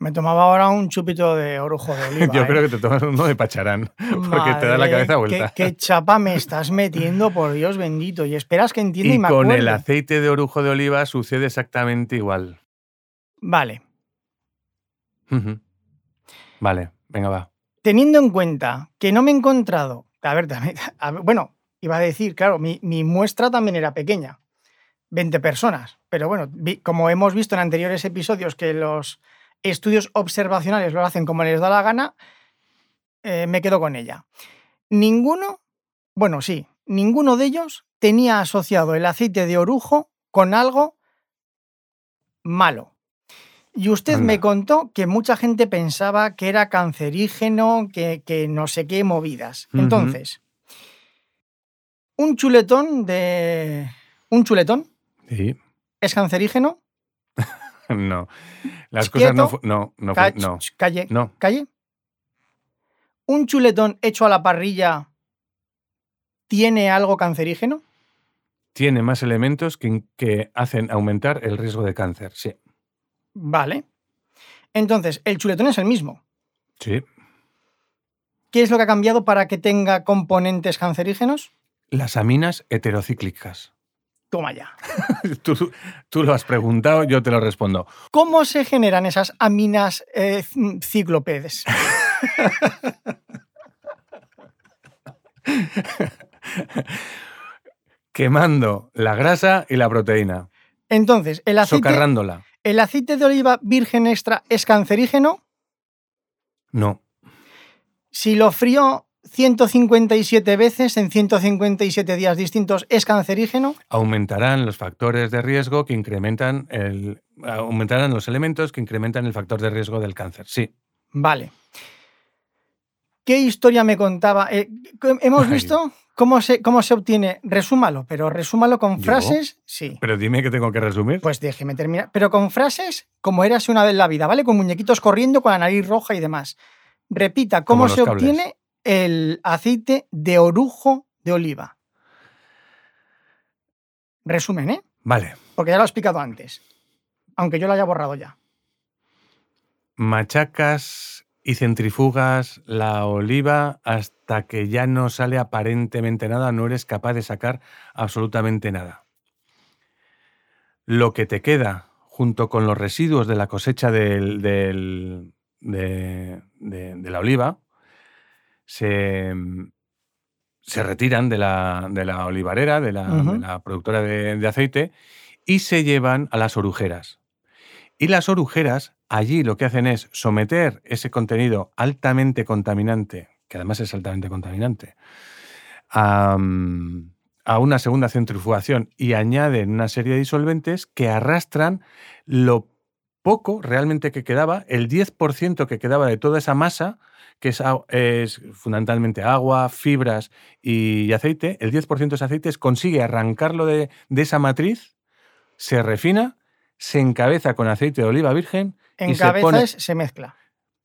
Me tomaba ahora un chupito de orujo de oliva. *laughs* Yo creo ¿eh? que te tomas uno de pacharán, *laughs* porque te da la cabeza vuelta. Qué, chapa me estás metiendo, por Dios bendito. Y esperas que entienda y, y me con el aceite de orujo de oliva sucede exactamente igual. Vale. Vale, venga, va. Teniendo en cuenta que no me he encontrado a ver, *laughs* bueno, iba a decir, claro, mi, muestra también era pequeña, 20 personas, pero bueno, como hemos visto en anteriores episodios que los estudios observacionales lo hacen como les da la gana, eh, me quedo con ella. Ninguno, bueno, sí, ninguno de ellos tenía asociado el aceite de orujo con algo malo. Y usted me contó que mucha gente pensaba que era cancerígeno, que, no sé qué movidas. Entonces, un chuletón de. ¿Un chuletón? Sí. ¿Es cancerígeno? *laughs* no. Las cosas no. No, no, no. Calle. No. Calle. ¿Un chuletón hecho a la parrilla tiene algo cancerígeno? Tiene más elementos que, que hacen aumentar el riesgo de cáncer, sí. Vale. Entonces, el chuletón es el mismo. Sí. ¿Qué es lo que ha cambiado para que tenga componentes cancerígenos? Las aminas heterocíclicas. Toma ya. *laughs* tú, lo has preguntado, yo te lo respondo. ¿Cómo se generan esas aminas eh, cíclopedes? *laughs* Quemando la grasa y la proteína. Entonces, el aceite. Socarrándola. ¿El aceite de oliva virgen extra es cancerígeno? No. Si lo frío 157 veces en 157 días distintos, ¿es cancerígeno? Aumentarán los factores de riesgo que incrementan el. Aumentarán los elementos que incrementan el factor de riesgo del cáncer, sí. Vale. ¿Qué historia me contaba? Eh, hemos visto ¿Cómo se, ¿Cómo se obtiene? Resúmalo, pero resúmalo con frases, sí. Pero dime que tengo que resumir. Pues déjeme terminar. Pero con frases como eras una vez en la vida, ¿vale? Con muñequitos corriendo, con la nariz roja y demás. Repita, ¿cómo se obtiene el aceite de orujo de oliva? Resumen, ¿eh? Vale. Porque ya lo he explicado antes. Aunque yo lo haya borrado ya. Machacas y centrifugas la oliva hasta que ya no sale aparentemente nada, no eres capaz de sacar absolutamente nada. Lo que te queda junto con los residuos de la cosecha de, la oliva se, se retiran de la, de la olivarera, de la, productora de, aceite, y se llevan a las orujeras. Y las orujeras allí lo que hacen es someter ese contenido altamente contaminante, que además es altamente contaminante, a, una segunda centrifugación y añaden una serie de disolventes que arrastran lo poco realmente que quedaba, el 10% que quedaba de toda esa masa, que es, fundamentalmente agua, fibras y, aceite, el 10% de ese aceite consigue arrancarlo de, esa matriz, se refina, se encabeza con aceite de oliva virgen. En y se, pone, se mezcla.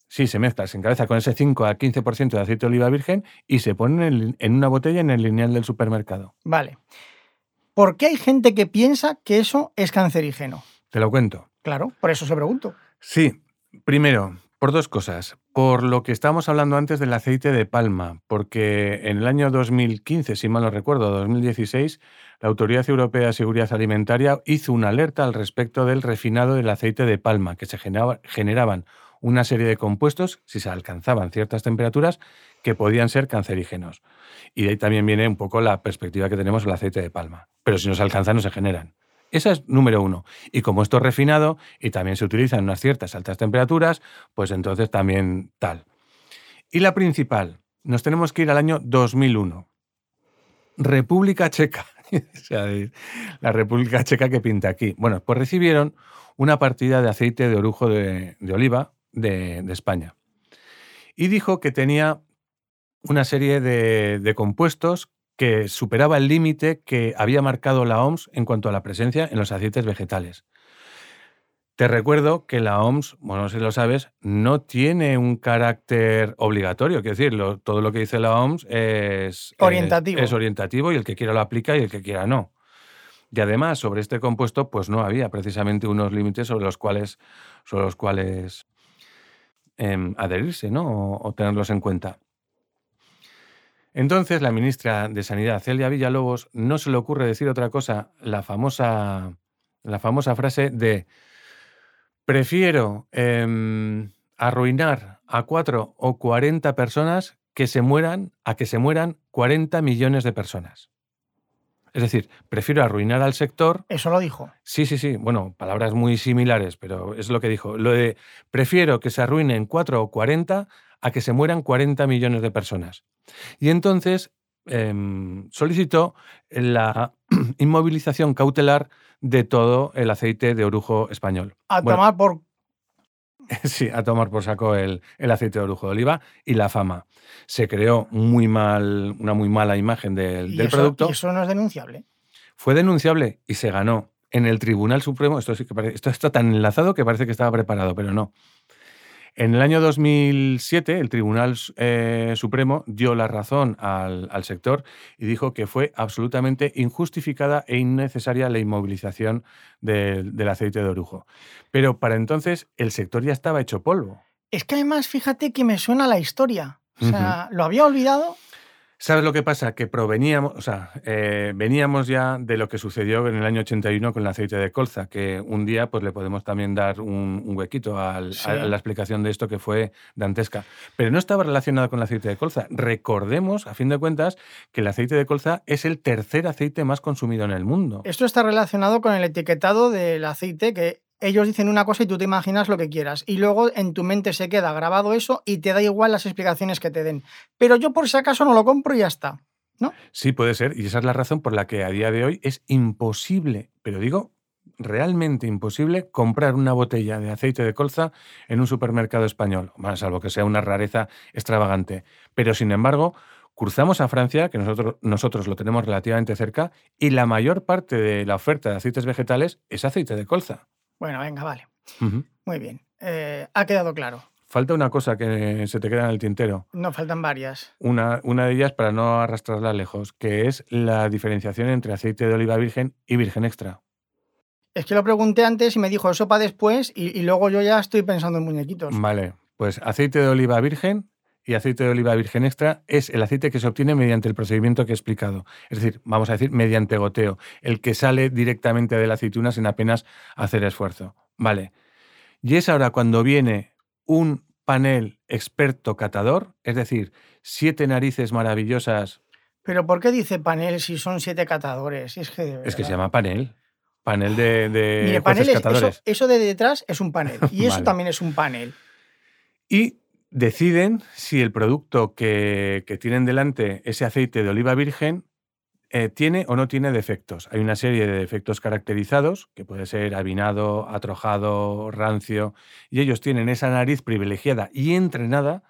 Sí, se mezcla, se encabeza con ese 5 a 15% de aceite de oliva virgen y se pone en, en una botella en el lineal del supermercado. Vale. ¿Por qué hay gente que piensa que eso es cancerígeno? Te lo cuento. Claro, por eso se pregunto. Sí, primero, por dos cosas. Por lo que estábamos hablando antes del aceite de palma, porque en el año 2015, si mal no recuerdo, 2016, la Autoridad Europea de Seguridad Alimentaria hizo una alerta al respecto del refinado del aceite de palma, que se generaban una serie de compuestos, si se alcanzaban ciertas temperaturas, que podían ser cancerígenos. Y de ahí también viene un poco la perspectiva que tenemos del aceite de palma. Pero si no se alcanzan, no se generan. Esa es número uno. Y como esto es refinado y también se utiliza en unas ciertas altas temperaturas, pues entonces también tal. Y la principal, nos tenemos que ir al año 2001. República Checa. *laughs* la República Checa que pinta aquí. Bueno, pues recibieron una partida de aceite de orujo de, oliva de, España. Y dijo que tenía una serie de, de compuestos que superaba el límite que había marcado la OMS en cuanto a la presencia en los aceites vegetales. Te recuerdo que la OMS, bueno, si lo sabes, no tiene un carácter obligatorio. Quiero decir, todo lo que dice la OMS es orientativo. Es, orientativo y el que quiera lo aplica y el que quiera no. Y además, sobre este compuesto, pues no había precisamente unos límites sobre los cuales, sobre los cuales em, adherirse ¿no? o tenerlos en cuenta. Entonces la ministra de Sanidad, Celia Villalobos, no se le ocurre decir otra cosa, la famosa, la famosa frase de prefiero em, arruinar a cuatro o cuarenta personas que se mueran a que se mueran 40 millones de personas. Es decir, prefiero arruinar al sector. Eso lo dijo. Sí, sí, sí. Bueno, palabras muy similares, pero es lo que dijo. Lo de prefiero que se arruinen cuatro o cuarenta a que se mueran 40 millones de personas. Y entonces em, solicitó la *clears throat* inmovilización cautelar de todo el aceite de orujo español. A tomar por... *laughs* Sí, a tomar por saco el, aceite de orujo de oliva y la fama. Se creó muy mal, una muy mala imagen del, producto. ¿Y eso no es denunciable? Fue denunciable y se ganó en el Tribunal Supremo. Esto, sí que parece, esto está tan enlazado que parece que estaba preparado, pero no. En el año 2007, el Tribunal eh, Supremo dio la razón al, sector y dijo que fue absolutamente injustificada e innecesaria la inmovilización del aceite de orujo. Pero para entonces el sector ya estaba hecho polvo. Es que además, fíjate que me suena la historia. O sea, lo había olvidado ¿Sabes lo que pasa? Que proveníamos, o sea, eh, veníamos ya de lo que sucedió en el año 81 con el aceite de colza, que un día pues le podemos también dar un, huequito a la explicación de esto que fue dantesca. Pero no estaba relacionado con el aceite de colza. Recordemos, a fin de cuentas, que el aceite de colza es el tercer aceite más consumido en el mundo. Esto está relacionado con el etiquetado del aceite que ellos dicen una cosa y tú te imaginas lo que quieras. Y luego en tu mente se queda grabado eso y te da igual las explicaciones que te den. Pero yo por si acaso no lo compro y ya está. ¿No? Sí, puede ser. Y esa es la razón por la que a día de hoy es imposible, pero digo realmente imposible, comprar una botella de aceite de colza en un supermercado español, salvo que sea una rareza extravagante. Pero sin embargo, cruzamos a Francia, que nosotros, nosotros lo tenemos relativamente cerca, y la mayor parte de la oferta de aceites vegetales es aceite de colza. Bueno, venga, vale. Muy bien. Eh, ha quedado claro. Falta una cosa que se te queda en el tintero. No, faltan varias. Una, una de ellas, para no arrastrarla lejos, que es la diferenciación entre aceite de oliva virgen y virgen extra. Es que lo pregunté antes y me dijo eso para después y, y luego yo ya estoy pensando en muñequitos. Vale, pues aceite de oliva virgen y aceite de oliva virgen extra es el aceite que se obtiene mediante el procedimiento que he explicado. Es decir, vamos a decir, mediante goteo, el que sale directamente de la aceituna sin apenas hacer esfuerzo. Vale. Y es ahora cuando viene un panel experto catador, es decir, siete narices maravillosas ¿Pero por qué dice panel si son siete catadores? Es que, es que se llama panel. Panel de, de Mire, panel eso, de detrás es un panel y *laughs* eso también es un panel. Y deciden si el producto que, tienen delante, ese aceite de oliva virgen, eh, tiene o no tiene defectos. Hay una serie de defectos caracterizados, que puede ser avinado, atrojado, rancio, y ellos tienen esa nariz privilegiada y entrenada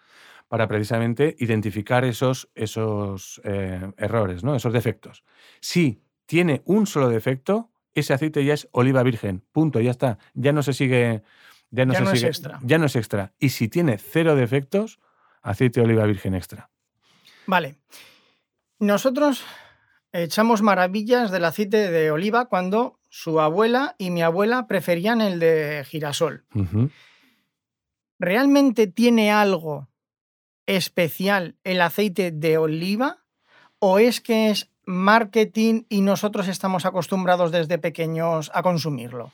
para precisamente identificar esos, esos eh, errores, ¿no? esos defectos. Si tiene un solo defecto, ese aceite ya es oliva virgen, punto, ya está. Ya no se sigue ya no, es extra. Ya no es extra. Y si tiene cero defectos, aceite de oliva virgen extra. Vale. Nosotros echamos maravillas del aceite de oliva cuando su abuela y mi abuela preferían el de girasol. ¿Realmente tiene algo especial el aceite de oliva? ¿O es que es marketing y nosotros estamos acostumbrados desde pequeños a consumirlo?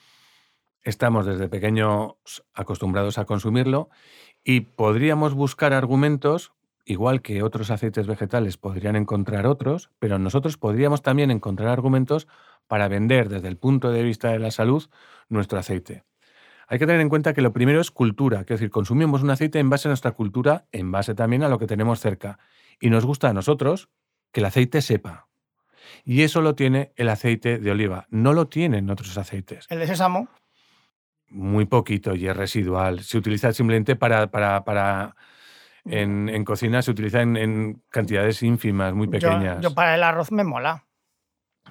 Estamos desde pequeños acostumbrados a consumirlo y podríamos buscar argumentos, igual que otros aceites vegetales podrían encontrar otros, pero nosotros podríamos también encontrar argumentos para vender desde el punto de vista de la salud nuestro aceite. Hay que tener en cuenta que lo primero es cultura, es decir, consumimos un aceite en base a nuestra cultura, en base también a lo que tenemos cerca. Y nos gusta a nosotros que el aceite sepa. Y eso lo tiene el aceite de oliva, no lo tienen otros aceites. El de sésamo muy poquito y es residual. Se utiliza simplemente para, para, para en, cocina se utiliza en, cantidades ínfimas, muy pequeñas. Yo, para el arroz me mola.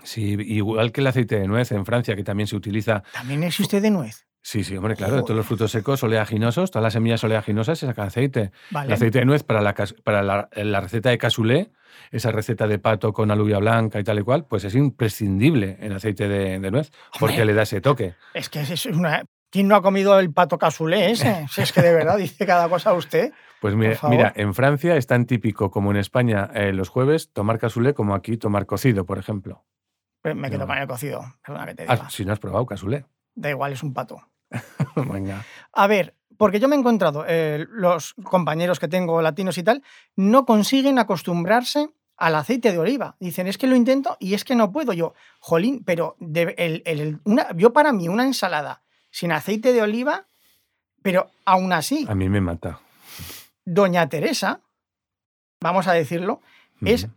Sí, igual que el aceite de nuez en Francia, que también se utiliza. ¿También existe de nuez? Sí, sí, hombre, claro, de todos los frutos secos oleaginosos, todas las semillas oleaginosas se saca aceite. El aceite de nuez para la, para la, la receta de casulé, esa receta de pato con alubia blanca y tal y cual, pues es imprescindible el aceite de, de nuez, porque le da ese toque. Es que es una, ¿Quién no ha comido el pato casulé ese? *laughs* Si es que de verdad dice cada cosa usted. Pues mira, en Francia es tan típico como en España eh, los jueves tomar casulé como aquí tomar cocido, por ejemplo. me quedo con el cocido, perdona que te ah, diga. si no has probado casulé. Da igual, es un pato. *laughs* Venga. A ver, porque yo me he encontrado, eh, los compañeros que tengo latinos y tal, no consiguen acostumbrarse al aceite de oliva. Dicen, es que lo intento y es que no puedo. Yo, jolín, pero una, yo para mí una ensalada sin aceite de oliva, pero aún así. A mí me mata. Doña Teresa, vamos a decirlo, es.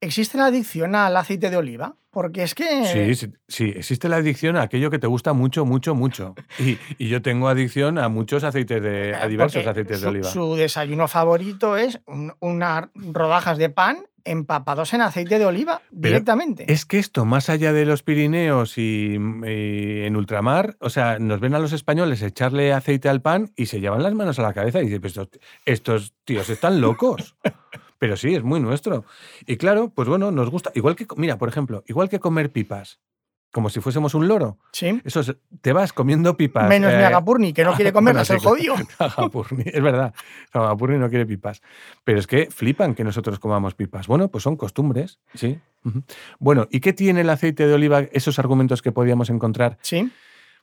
¿Existe la adicción al aceite de oliva? Porque es que. Sí, sí, existe la adicción a aquello que te gusta mucho, mucho, mucho. Y, yo tengo adicción a muchos aceites de. a *laughs* diversos aceites de oliva. Su desayuno favorito es unas rodajas de pan empapados en aceite de oliva directamente. Es que esto, más allá de los Pirineos y, en ultramar, o sea, nos ven a los españoles echarle aceite al pan y se llevan las manos a la cabeza y dicen, pues estos, tíos están locos. *laughs* Pero sí, es muy nuestro. Y claro, pues bueno, nos gusta. Igual que, mira, por ejemplo, igual que comer pipas como si fuésemos un loro. Sí. Eso te vas comiendo pipas. Menos mi eh, Agapurni, que no quiere *laughs* comerlas, el jodido. *laughs* Agapurni, es verdad. Agapurni no quiere pipas. Pero es que flipan que nosotros comamos pipas. Bueno, pues son costumbres, sí. Bueno, ¿y qué tiene el aceite de oliva, esos argumentos que podíamos encontrar? Sí.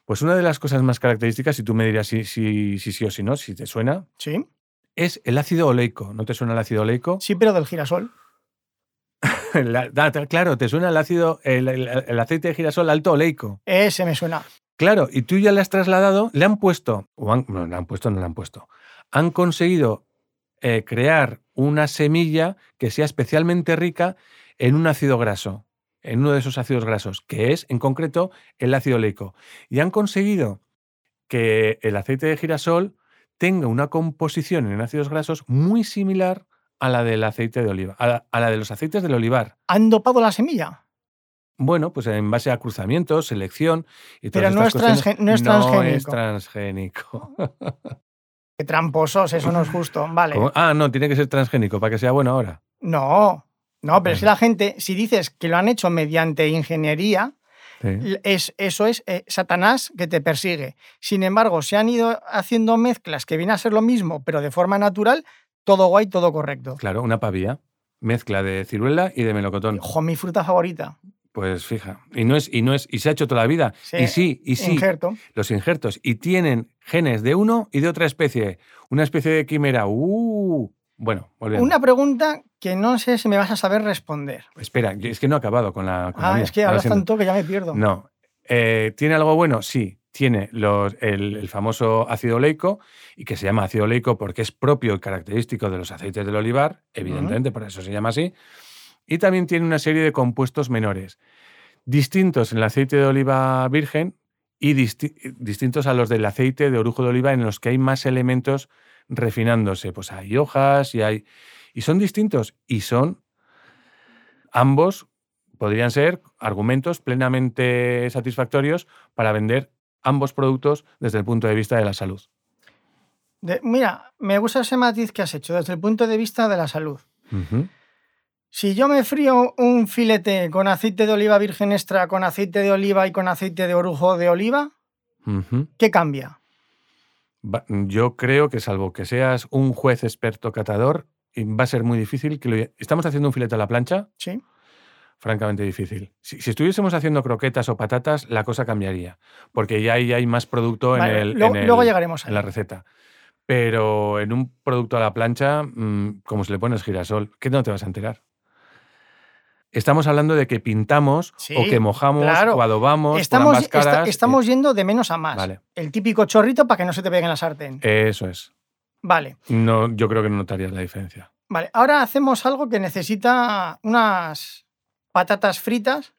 Pues una de las cosas más características, si tú me dirás si sí si, si, o si no, si te suena, sí. Es el ácido oleico. ¿No te suena el ácido oleico? Sí, pero del girasol. *laughs* claro, te suena el ácido, el, aceite de girasol alto oleico. Ese me suena. Claro, y tú ya le has trasladado, le han puesto, o no le han puesto, no le han puesto. Han conseguido eh, crear una semilla que sea especialmente rica en un ácido graso, en uno de esos ácidos grasos, que es en concreto el ácido oleico. Y han conseguido que el aceite de girasol tenga una composición en ácidos grasos muy similar a la del aceite de oliva, a la, de los aceites del olivar. ¿Han dopado la semilla? Bueno, pues en base a cruzamientos, selección y Pero no es, no es, transgénico. No es transgénico. *laughs* Qué tramposos, eso no es justo. Vale. Ah, no, tiene que ser transgénico para que sea bueno ahora. No, no, pero si la gente, si dices que lo han hecho mediante ingeniería, es, eso es eh, Satanás que te persigue. Sin embargo, se han ido haciendo mezclas que vienen a ser lo mismo, pero de forma natural, todo guay, todo correcto. Claro, una pavía. Mezcla de ciruela y de melocotón. Ojo, mi fruta favorita. Pues fija. Y no es, y no es, y se ha hecho toda la vida. y sí, y sí. Los injertos. Y tienen genes de uno y de otra especie. Una especie de quimera. ¡Uh! Bueno, volviendo. Una pregunta que no sé si me vas a saber responder. Espera, es que no he acabado con la. ah, es que hablas tanto que ya me pierdo. No. Eh, ¿Tiene algo bueno? Sí. Tiene el, famoso ácido oleico y que se llama ácido oleico porque es propio y característico de los aceites del olivar, evidentemente, por eso se llama así. Y también tiene una serie de compuestos menores, distintos en el aceite de oliva virgen y distintos a los del aceite de orujo de oliva en los que hay más elementos refinándose. Pues hay hojas y hay. Y son distintos. Y son. Ambos podrían ser argumentos plenamente satisfactorios para vender ambos productos desde el punto de vista de la salud. mira, me gusta ese matiz que has hecho desde el punto de vista de la salud. Si yo me frío un filete con aceite de oliva virgen extra, con aceite de oliva y con aceite de orujo de oliva, ¿qué cambia? Yo creo que salvo que seas un juez experto catador, va a ser muy difícil que lo... ¿Estamos haciendo un filete a la plancha? Sí. Francamente difícil. Si, estuviésemos haciendo croquetas o patatas, la cosa cambiaría, porque ya hay, hay más producto en, el, luego, llegaremos en la receta. Pero en un producto a la plancha, mm, como se le pones girasol, ¿qué no te vas a enterar? Estamos hablando de que pintamos o que mojamos o adobamos estamos, caras. estamos yendo de menos a más. El típico chorrito para que no se te pegue en la sartén. Eso es. Vale. No, yo creo que no notarías la diferencia. Vale, ahora hacemos algo que necesita unas patatas fritas,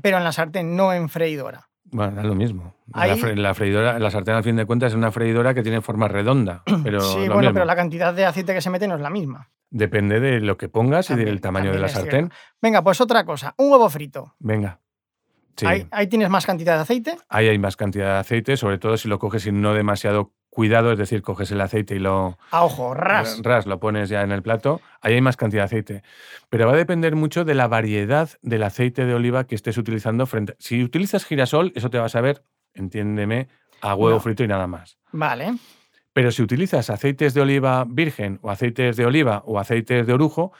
pero en la sartén, no en freidora. Bueno, es lo mismo. La, freidora, la sartén, al fin de cuentas, es una freidora que tiene forma redonda. *clears throat* Pero sí, bueno, pero la cantidad de aceite que se mete no es la misma. Depende de lo que pongas y del tamaño de la sartén. Venga, pues otra cosa, un huevo frito. Venga. Ahí, tienes más cantidad de aceite. Ahí hay más cantidad de aceite, sobre todo si lo coges sin no demasiado cuidado, es decir, coges el aceite y lo... A ojo, ras. Ras, lo pones ya en el plato, ahí hay más cantidad de aceite. Pero va a depender mucho de la variedad del aceite de oliva que estés utilizando frente... Si utilizas girasol, eso te va a saber, entiéndeme, a huevo frito y nada más. Vale. Pero si utilizas aceites de oliva virgen o aceites de oliva o aceites de orujo,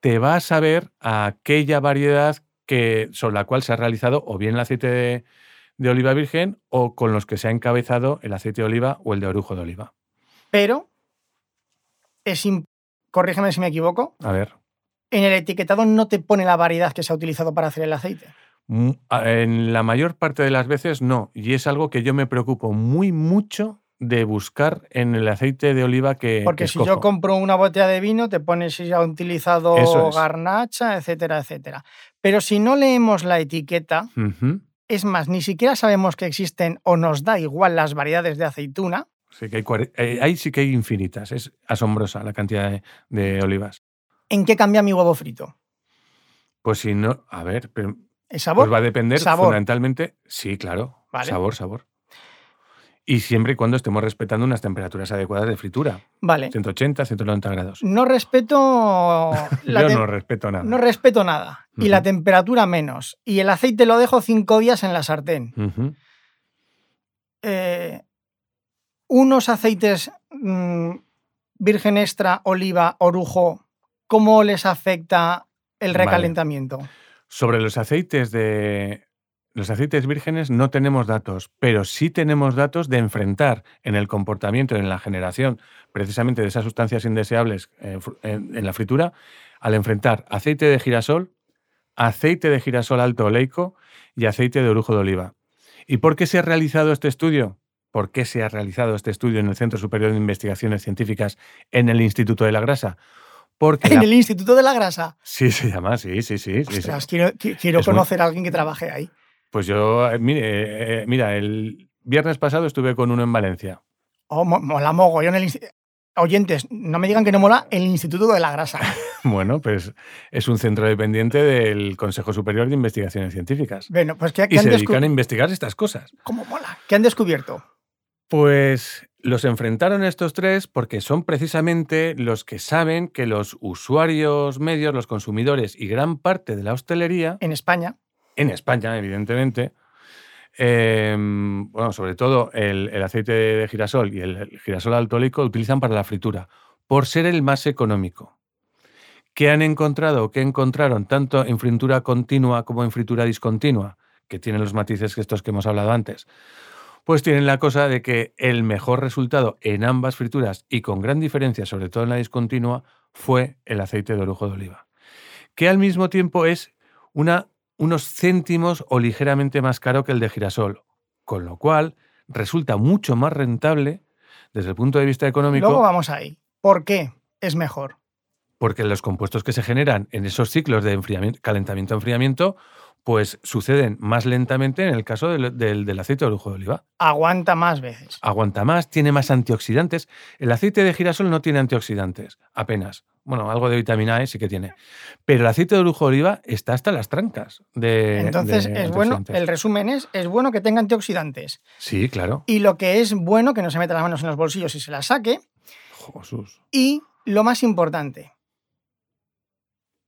te va a saber a aquella variedad que, sobre la cual se ha realizado o bien el aceite de, oliva virgen o con los que se ha encabezado el aceite de oliva o el de orujo de oliva. Pero, es corrígeme si me equivoco. A ver. En el etiquetado no te pone la variedad que se ha utilizado para hacer el aceite. Mm, en la mayor parte de las veces no. Y es algo que yo me preocupo muy mucho de buscar en el aceite de oliva que. Porque si yo compro una botella de vino, te pones si ha utilizado garnacha, etcétera, etcétera. Pero si no leemos la etiqueta, es más, ni siquiera sabemos que existen o nos da igual las variedades de aceituna. Sí que hay, eh, ahí sí que hay infinitas. Es asombrosa la cantidad de, olivas. ¿En qué cambia mi huevo frito? Pues si no, a ver, pero. ¿El sabor? Pues va a depender fundamentalmente. Sí, claro. Sabor, sabor. Y siempre y cuando estemos respetando unas temperaturas adecuadas de fritura. Vale. 180, 190 grados. No respeto. *laughs* Yo no respeto nada. No respeto nada. Y la temperatura menos. Y el aceite lo dejo cinco días en la sartén. Eh, unos aceites mm, virgen extra, oliva, orujo, ¿cómo les afecta el recalentamiento? Sobre los aceites de los aceites vírgenes no tenemos datos, pero sí tenemos datos de enfrentar en el comportamiento, en la generación precisamente de esas sustancias indeseables eh, en, la fritura, al enfrentar aceite de girasol, aceite de girasol alto oleico y aceite de orujo de oliva. ¿Y por qué se ha realizado este estudio? ¿Por qué se ha realizado este estudio en el Centro Superior de Investigaciones Científicas en el Instituto de la Grasa? Porque ¿En el Instituto de la Grasa? Sí, se llama, sí, sí, sí. quiero, conocer a alguien que trabaje ahí. Pues yo, eh, mire, eh, mira, el viernes pasado estuve con uno en Valencia. Oh, mola mogollón el Oyentes, no me digan que no mola el Instituto de la Grasa. *laughs* bueno, pues es un centro dependiente del Consejo Superior de Investigaciones Científicas. Bueno, pues que, y se dedican a investigar estas cosas. ¿Cómo mola? ¿Qué han descubierto? Pues los enfrentaron estos tres porque son precisamente los que saben que los usuarios medios, los consumidores y gran parte de la hostelería... En España en España, evidentemente, em, bueno, sobre todo el, aceite de girasol y el, girasol altólico utilizan para la fritura, por ser el más económico. ¿Qué han encontrado o qué encontraron tanto en fritura continua como en fritura discontinua? Que tienen los matices que estos que hemos hablado antes. Pues tienen la cosa de que el mejor resultado en ambas frituras y con gran diferencia, sobre todo en la discontinua, fue el aceite de orujo de oliva, que al mismo tiempo es una, unos céntimos o ligeramente más caro que el de girasol, con lo cual resulta mucho más rentable desde el punto de vista económico. Luego vamos ahí. ¿Por qué es mejor? Porque los compuestos que se generan en esos ciclos de calentamiento-enfriamiento pues suceden más lentamente en el caso del, aceite de orujo de oliva. Aguanta más veces. Aguanta más, tiene más antioxidantes. El aceite de girasol no tiene antioxidantes, apenas. Bueno, algo de vitamina E sí que tiene. Pero el aceite de orujo de oliva está hasta las trancas de. Entonces, es bueno, el resumen es: es bueno que tenga antioxidantes. Sí, claro. Y lo que es bueno, que no se meta las manos en los bolsillos y se las saque. Jesús. Y lo más importante,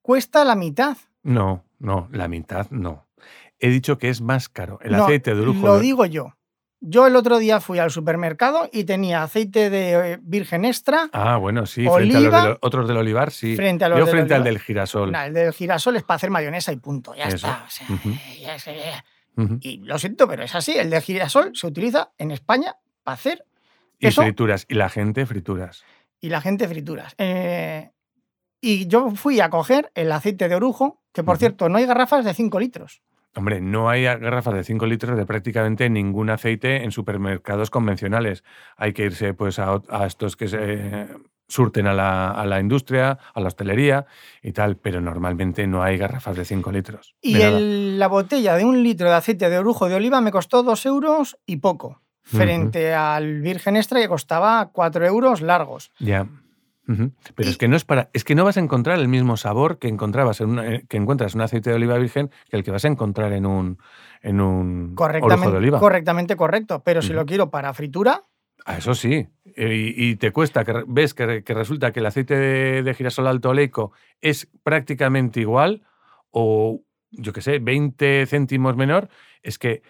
cuesta la mitad. No, no, la mitad no. He dicho que es más caro. El aceite de orujo. Lo digo yo. Yo el otro día fui al supermercado y tenía aceite de eh, virgen extra. Ah, bueno, sí, frente a los otros del olivar, sí. Frente a Yo frente al del girasol. el del girasol es para hacer mayonesa y punto, ya está. Y lo siento, pero es así. El del girasol se utiliza en España para hacer. Y frituras, y la gente frituras. Y la gente frituras. Eh, y yo fui a coger el aceite de orujo, que por cierto, no hay garrafas de 5 litros. Hombre, no hay garrafas de 5 litros de prácticamente ningún aceite en supermercados convencionales. Hay que irse pues a, estos que se surten a la, industria, a la hostelería y tal, pero normalmente no hay garrafas de 5 litros. Y la botella de un litro de aceite de orujo de oliva me costó 2 euros y poco, frente al virgen extra que costaba 4 euros largos. Ya. Pero es que no es para, es que no vas a encontrar el mismo sabor que encontrabas en eh, que encuentras en un aceite de oliva virgen que el que vas a encontrar en un en un correctamente, de oliva. Correctamente correcto, pero si lo quiero para fritura. Ah, eso sí. Y, te cuesta, que ves que, resulta que el aceite de, girasol alto oleico es prácticamente igual o, yo qué sé, 20 céntimos menor, es que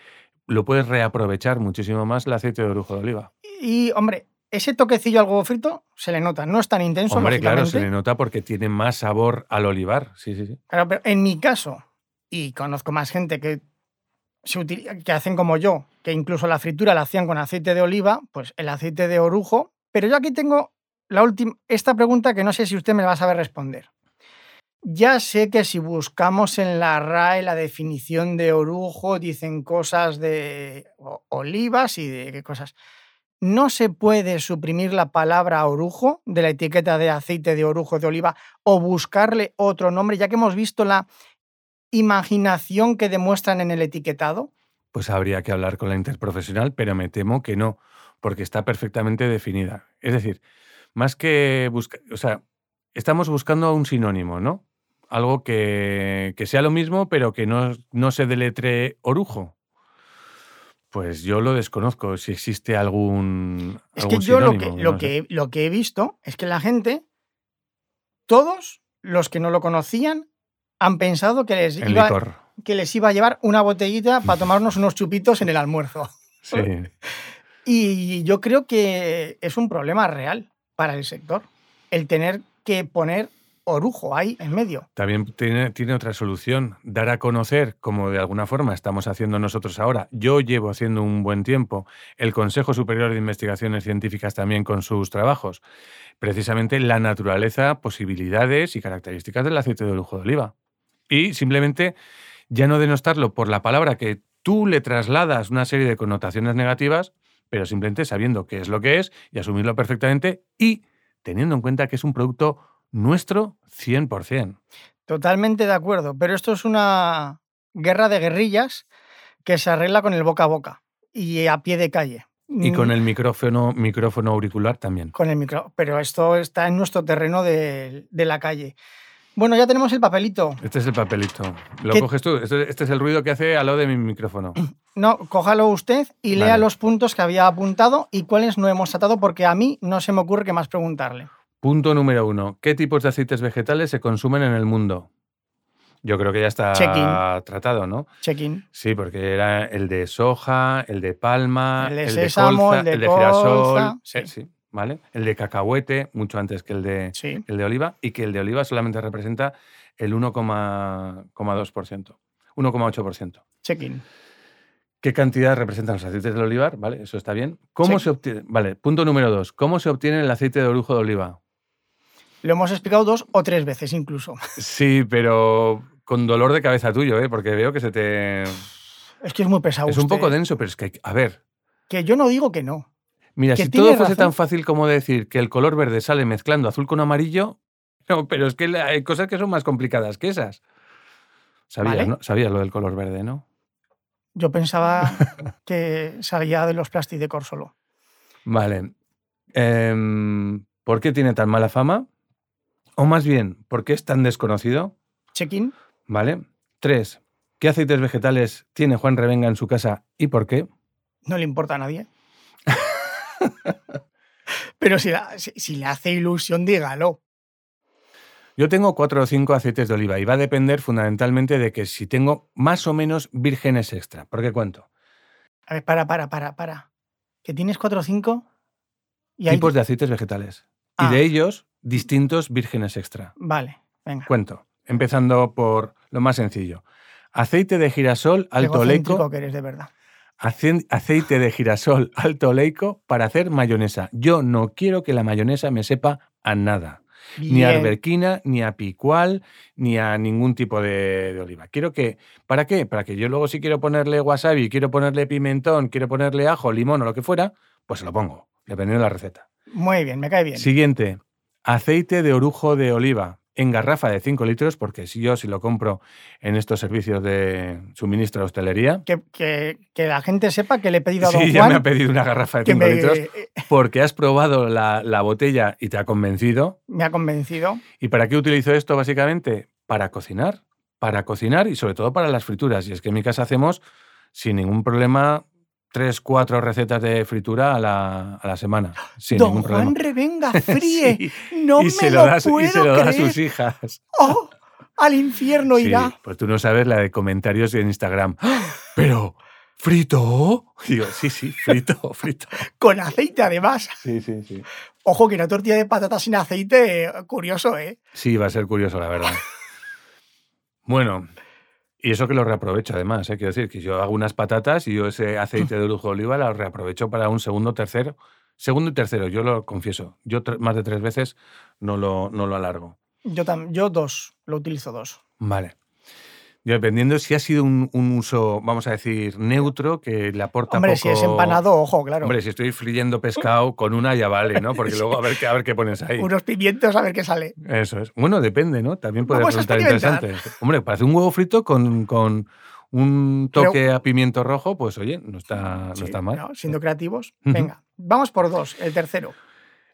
lo puedes reaprovechar muchísimo más el aceite de orujo de oliva. Y, hombre, ese toquecillo al huevo frito se le nota, no es tan intenso. Hombre, claro, se le nota porque tiene más sabor al olivar. Sí, sí, sí. Claro, pero en mi caso, y conozco más gente que, se que hacen como yo, que incluso la fritura la hacían con aceite de oliva, pues el aceite de orujo. Pero yo aquí tengo la última, esta pregunta que no sé si usted me va a saber responder. Ya sé que si buscamos en la RAE la definición de orujo, dicen cosas de olivas y de qué cosas no se puede suprimir la palabra orujo de la etiqueta de aceite de orujo de oliva o buscarle otro nombre, ya que hemos visto la imaginación que demuestran en el etiquetado? Pues habría que hablar con la interprofesional, pero me temo que no, porque está perfectamente definida. Es decir, más que buscar, o sea, estamos buscando un sinónimo, ¿no? Algo que, sea lo mismo, pero que no, no se deletre orujo. Pues yo lo desconozco, si existe algún. Es que yo lo, que, lo, que, lo que he visto es que la gente, todos los que no lo conocían, han pensado que les, iba, que les iba a llevar una botellita para tomarnos unos chupitos en el almuerzo. *laughs* Sí. y yo creo que es un problema real para el sector el tener que poner orujo ahí en medio. También tiene, otra solución, dar a conocer, como de alguna forma estamos haciendo nosotros ahora, yo llevo haciendo un buen tiempo, el Consejo Superior de Investigaciones Científicas también con sus trabajos, precisamente la naturaleza, posibilidades y características del aceite de orujo de oliva. Y simplemente ya no denostarlo por la palabra que tú le trasladas una serie de connotaciones negativas, pero simplemente sabiendo qué es lo que es y asumirlo perfectamente y teniendo en cuenta que es un producto nuestro 100%. Totalmente de acuerdo, pero esto es una guerra de guerrillas que se arregla con el boca a boca y a pie de calle. Y con mm. el micrófono, micrófono auricular también. Con el micro, pero esto está en nuestro terreno de, la calle. Bueno, ya tenemos el papelito. Este es el papelito. ¿Lo coges tú? Este, este, es el ruido que hace a lo de mi micrófono. *clears throat* No, cójalo usted y lea los puntos que había apuntado y cuáles no hemos tratado, porque a mí no se me ocurre qué más preguntarle. Punto número uno. ¿Qué tipos de aceites vegetales se consumen en el mundo? Yo creo que ya está tratado, ¿no? Check-in. Sí, porque era el de soja, el de palma, el de, sésamo, el de, girasol, sí. ¿vale? El de cacahuete, mucho antes que el de, el de oliva, y que el de oliva solamente representa el 1,2%, 1,8%. Check-in. ¿Qué cantidad representan los aceites del olivar? ¿Vale? Eso está bien. ¿Cómo se obtiene? Vale, punto número dos. ¿Cómo se obtiene el aceite de orujo de oliva? Lo hemos explicado dos o tres veces incluso. Sí, pero con dolor de cabeza tuyo, ¿eh? porque veo que se te... Es que es muy pesado. Es un poco denso, pero es que, a ver. Que yo no digo que no. Mira, si todo fuese tan fácil como decir que el color verde sale mezclando azul con amarillo, *laughs* no, pero es que hay cosas que son más complicadas que esas. Sabías, ¿no? Sabías lo del color verde, ¿no? Yo pensaba *laughs* que salía de los plásticos solo. Vale. Em, ¿Por qué tiene tan mala fama? O más bien, ¿por qué es tan desconocido? Check-in. Vale. Tres. ¿Qué aceites vegetales tiene Juan Revenga en su casa y por qué? No le importa a nadie. Pero si, si, le hace ilusión, dígalo. Yo tengo cuatro o cinco aceites de oliva y va a depender fundamentalmente de que si tengo más o menos vírgenes extra. ¿Por qué cuento? A ver, para, para, para, para. ¿Que tienes cuatro o cinco? Tipos de aceites vegetales. Y de ah. ellos, distintos vírgenes extra. Vale, venga. Cuento. Empezando por lo más sencillo. Aceite de girasol alto oleico. que eres de verdad. Aceite de girasol *laughs* alto oleico para hacer mayonesa. Yo no quiero que la mayonesa me sepa a nada. Ni a arbequina, ni a picual, ni a ningún tipo de, oliva. Quiero que, ¿para qué? Para que yo luego si quiero ponerle wasabi, quiero ponerle pimentón, quiero ponerle ajo, limón o lo que fuera, pues se lo pongo, dependiendo de la receta. Muy bien, me cae bien. Siguiente, aceite de orujo de oliva en garrafa de 5 litros, porque si yo si lo compro en estos servicios de suministro de hostelería. Que, que, la gente sepa que le he pedido a Don sí, ya me ha pedido una garrafa de 5 litros *laughs* porque has probado la, la, botella y te ha convencido. Me ha convencido. ¿Y para qué utilizo esto básicamente? Para cocinar. Para cocinar y sobre todo para las frituras. Y es que en mi casa hacemos sin ningún problema tres, cuatro recetas de fritura a la, a la semana. Sin Don ningún problema. Juan Revenga *laughs* fríe. No y me se lo, da, puedo Y se lo da a sus hijas. ¡Oh! Al infierno sí, irá. Pues tú no sabes la de comentarios en Instagram. *gasps* Pero, ¿frito? *laughs* digo, sí, sí, frito, *laughs* frito. Con aceite además. Sí, sí, sí. Ojo que una tortilla de patatas sin aceite, curioso, ¿eh? Sí, va a ser curioso, la verdad. bueno, y eso que lo reaprovecho además, ¿eh? quiero decir que yo hago unas patatas y yo ese aceite de lujo de oliva lo reaprovecho para un segundo, tercero. Segundo y tercero, yo lo confieso. Yo más de tres veces no lo, no lo alargo. Yo, yo dos, lo utilizo dos. Vale dependiendo si ha sido un, uso, vamos a decir, neutro, que le aporta Hombre, si es empanado, ojo, claro. Hombre, si estoy friendo pescado con una ya vale, ¿no? Porque *laughs* luego a ver, qué, a ver qué pones ahí. Unos pimientos a ver qué sale. Eso es. Bueno, depende, ¿no? También puede resultar interesante. Hombre, para hacer un huevo frito con, con un toque a pimiento rojo, pues oye, no está, no está mal. siendo creativos. Venga, vamos por dos. El tercero.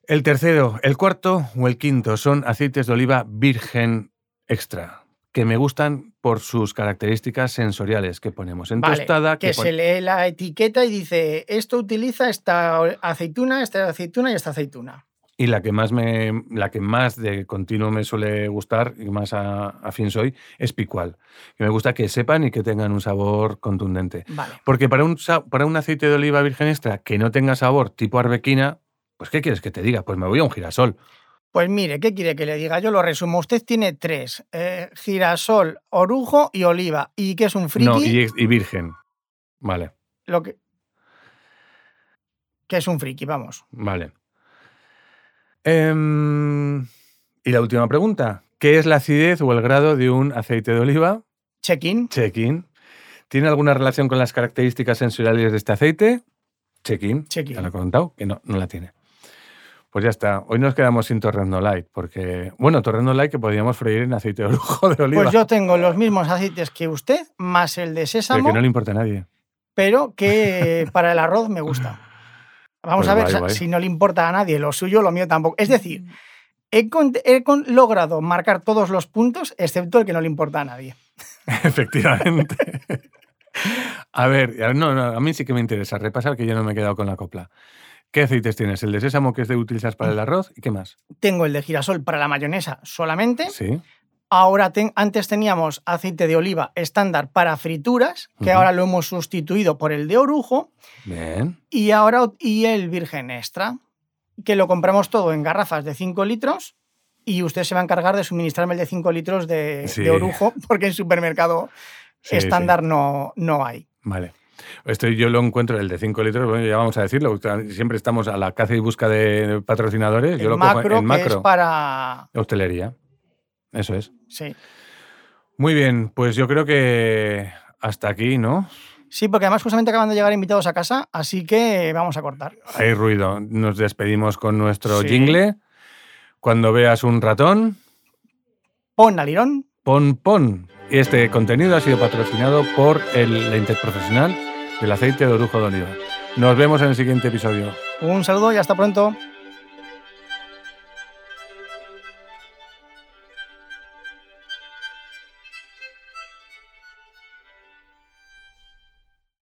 El tercero, el cuarto o el quinto son aceites de oliva virgen extra que me gustan por sus características sensoriales que ponemos en tostada. Que, se lee la etiqueta y dice, esto utiliza esta aceituna, esta aceituna y esta aceituna. Y la que más me, la que más de continuo me suele gustar y más afín soy es picual. Que me gusta que sepan y que tengan un sabor contundente. Porque para un, para un aceite de oliva virgen extra que no tenga sabor tipo arbequina, pues ¿qué quieres que te diga? Pues me voy a un girasol. Pues mire, ¿qué quiere que le diga? Yo lo resumo. Usted tiene tres: eh, girasol, orujo y oliva. ¿Y qué es un friki? No, y, virgen. Vale. Lo que. ¿Qué es un friki? Vamos. Vale. Em, y la última pregunta: ¿qué es la acidez o el grado de un aceite de oliva? Check-in. Check-in. ¿Tiene alguna relación con las características sensoriales de este aceite? Check-in. Check-in. Ya lo he contado, que no, no la tiene. Pues ya está. Hoy nos quedamos sin Torrendo Light, porque, bueno, Torrendo Light que podríamos freír en aceite de lujo de oliva. Pues yo tengo los mismos aceites que usted, más el de sésamo. Pero que no le importa a nadie. Pero que para el arroz me gusta. *laughs* Vamos pues a ver, si no le importa a nadie lo suyo, lo mío tampoco. Es decir, he, he logrado marcar todos los puntos, excepto el que no le importa a nadie. *laughs* Efectivamente. *laughs* a ver, no, no, a mí sí que me interesa repasar que yo no me he quedado con la copla. ¿Qué aceites tienes? ¿El de sésamo que es de utilizas para el arroz? ¿Y qué más? Tengo el de girasol para la mayonesa solamente. Sí. Ahora antes teníamos aceite de oliva estándar para frituras, que ahora lo hemos sustituido por el de orujo. Bien. Y ahora y el virgen extra, que lo compramos todo en garrafas de 5 litros y usted se va a encargar de suministrarme el de 5 litros de, orujo, *laughs* porque en supermercado estándar No, no hay. Vale. Esto yo lo encuentro, el de 5 litros, bueno, ya vamos a decirlo, siempre estamos a la caza y busca de patrocinadores. El yo lo macro, cojo en macro. Que es para... Hostelería. Eso es. Sí. Muy bien, pues yo creo que hasta aquí, ¿no? Sí, porque además justamente acaban de llegar invitados a casa, así que vamos a cortar. Hay ruido. Nos despedimos con nuestro jingle. Cuando veas un ratón... Pon alirón. Pon, pon. Este contenido ha sido patrocinado por el, la Interprofesional del aceite de orujo de oliva. Nos vemos en el siguiente episodio. Un saludo y hasta pronto.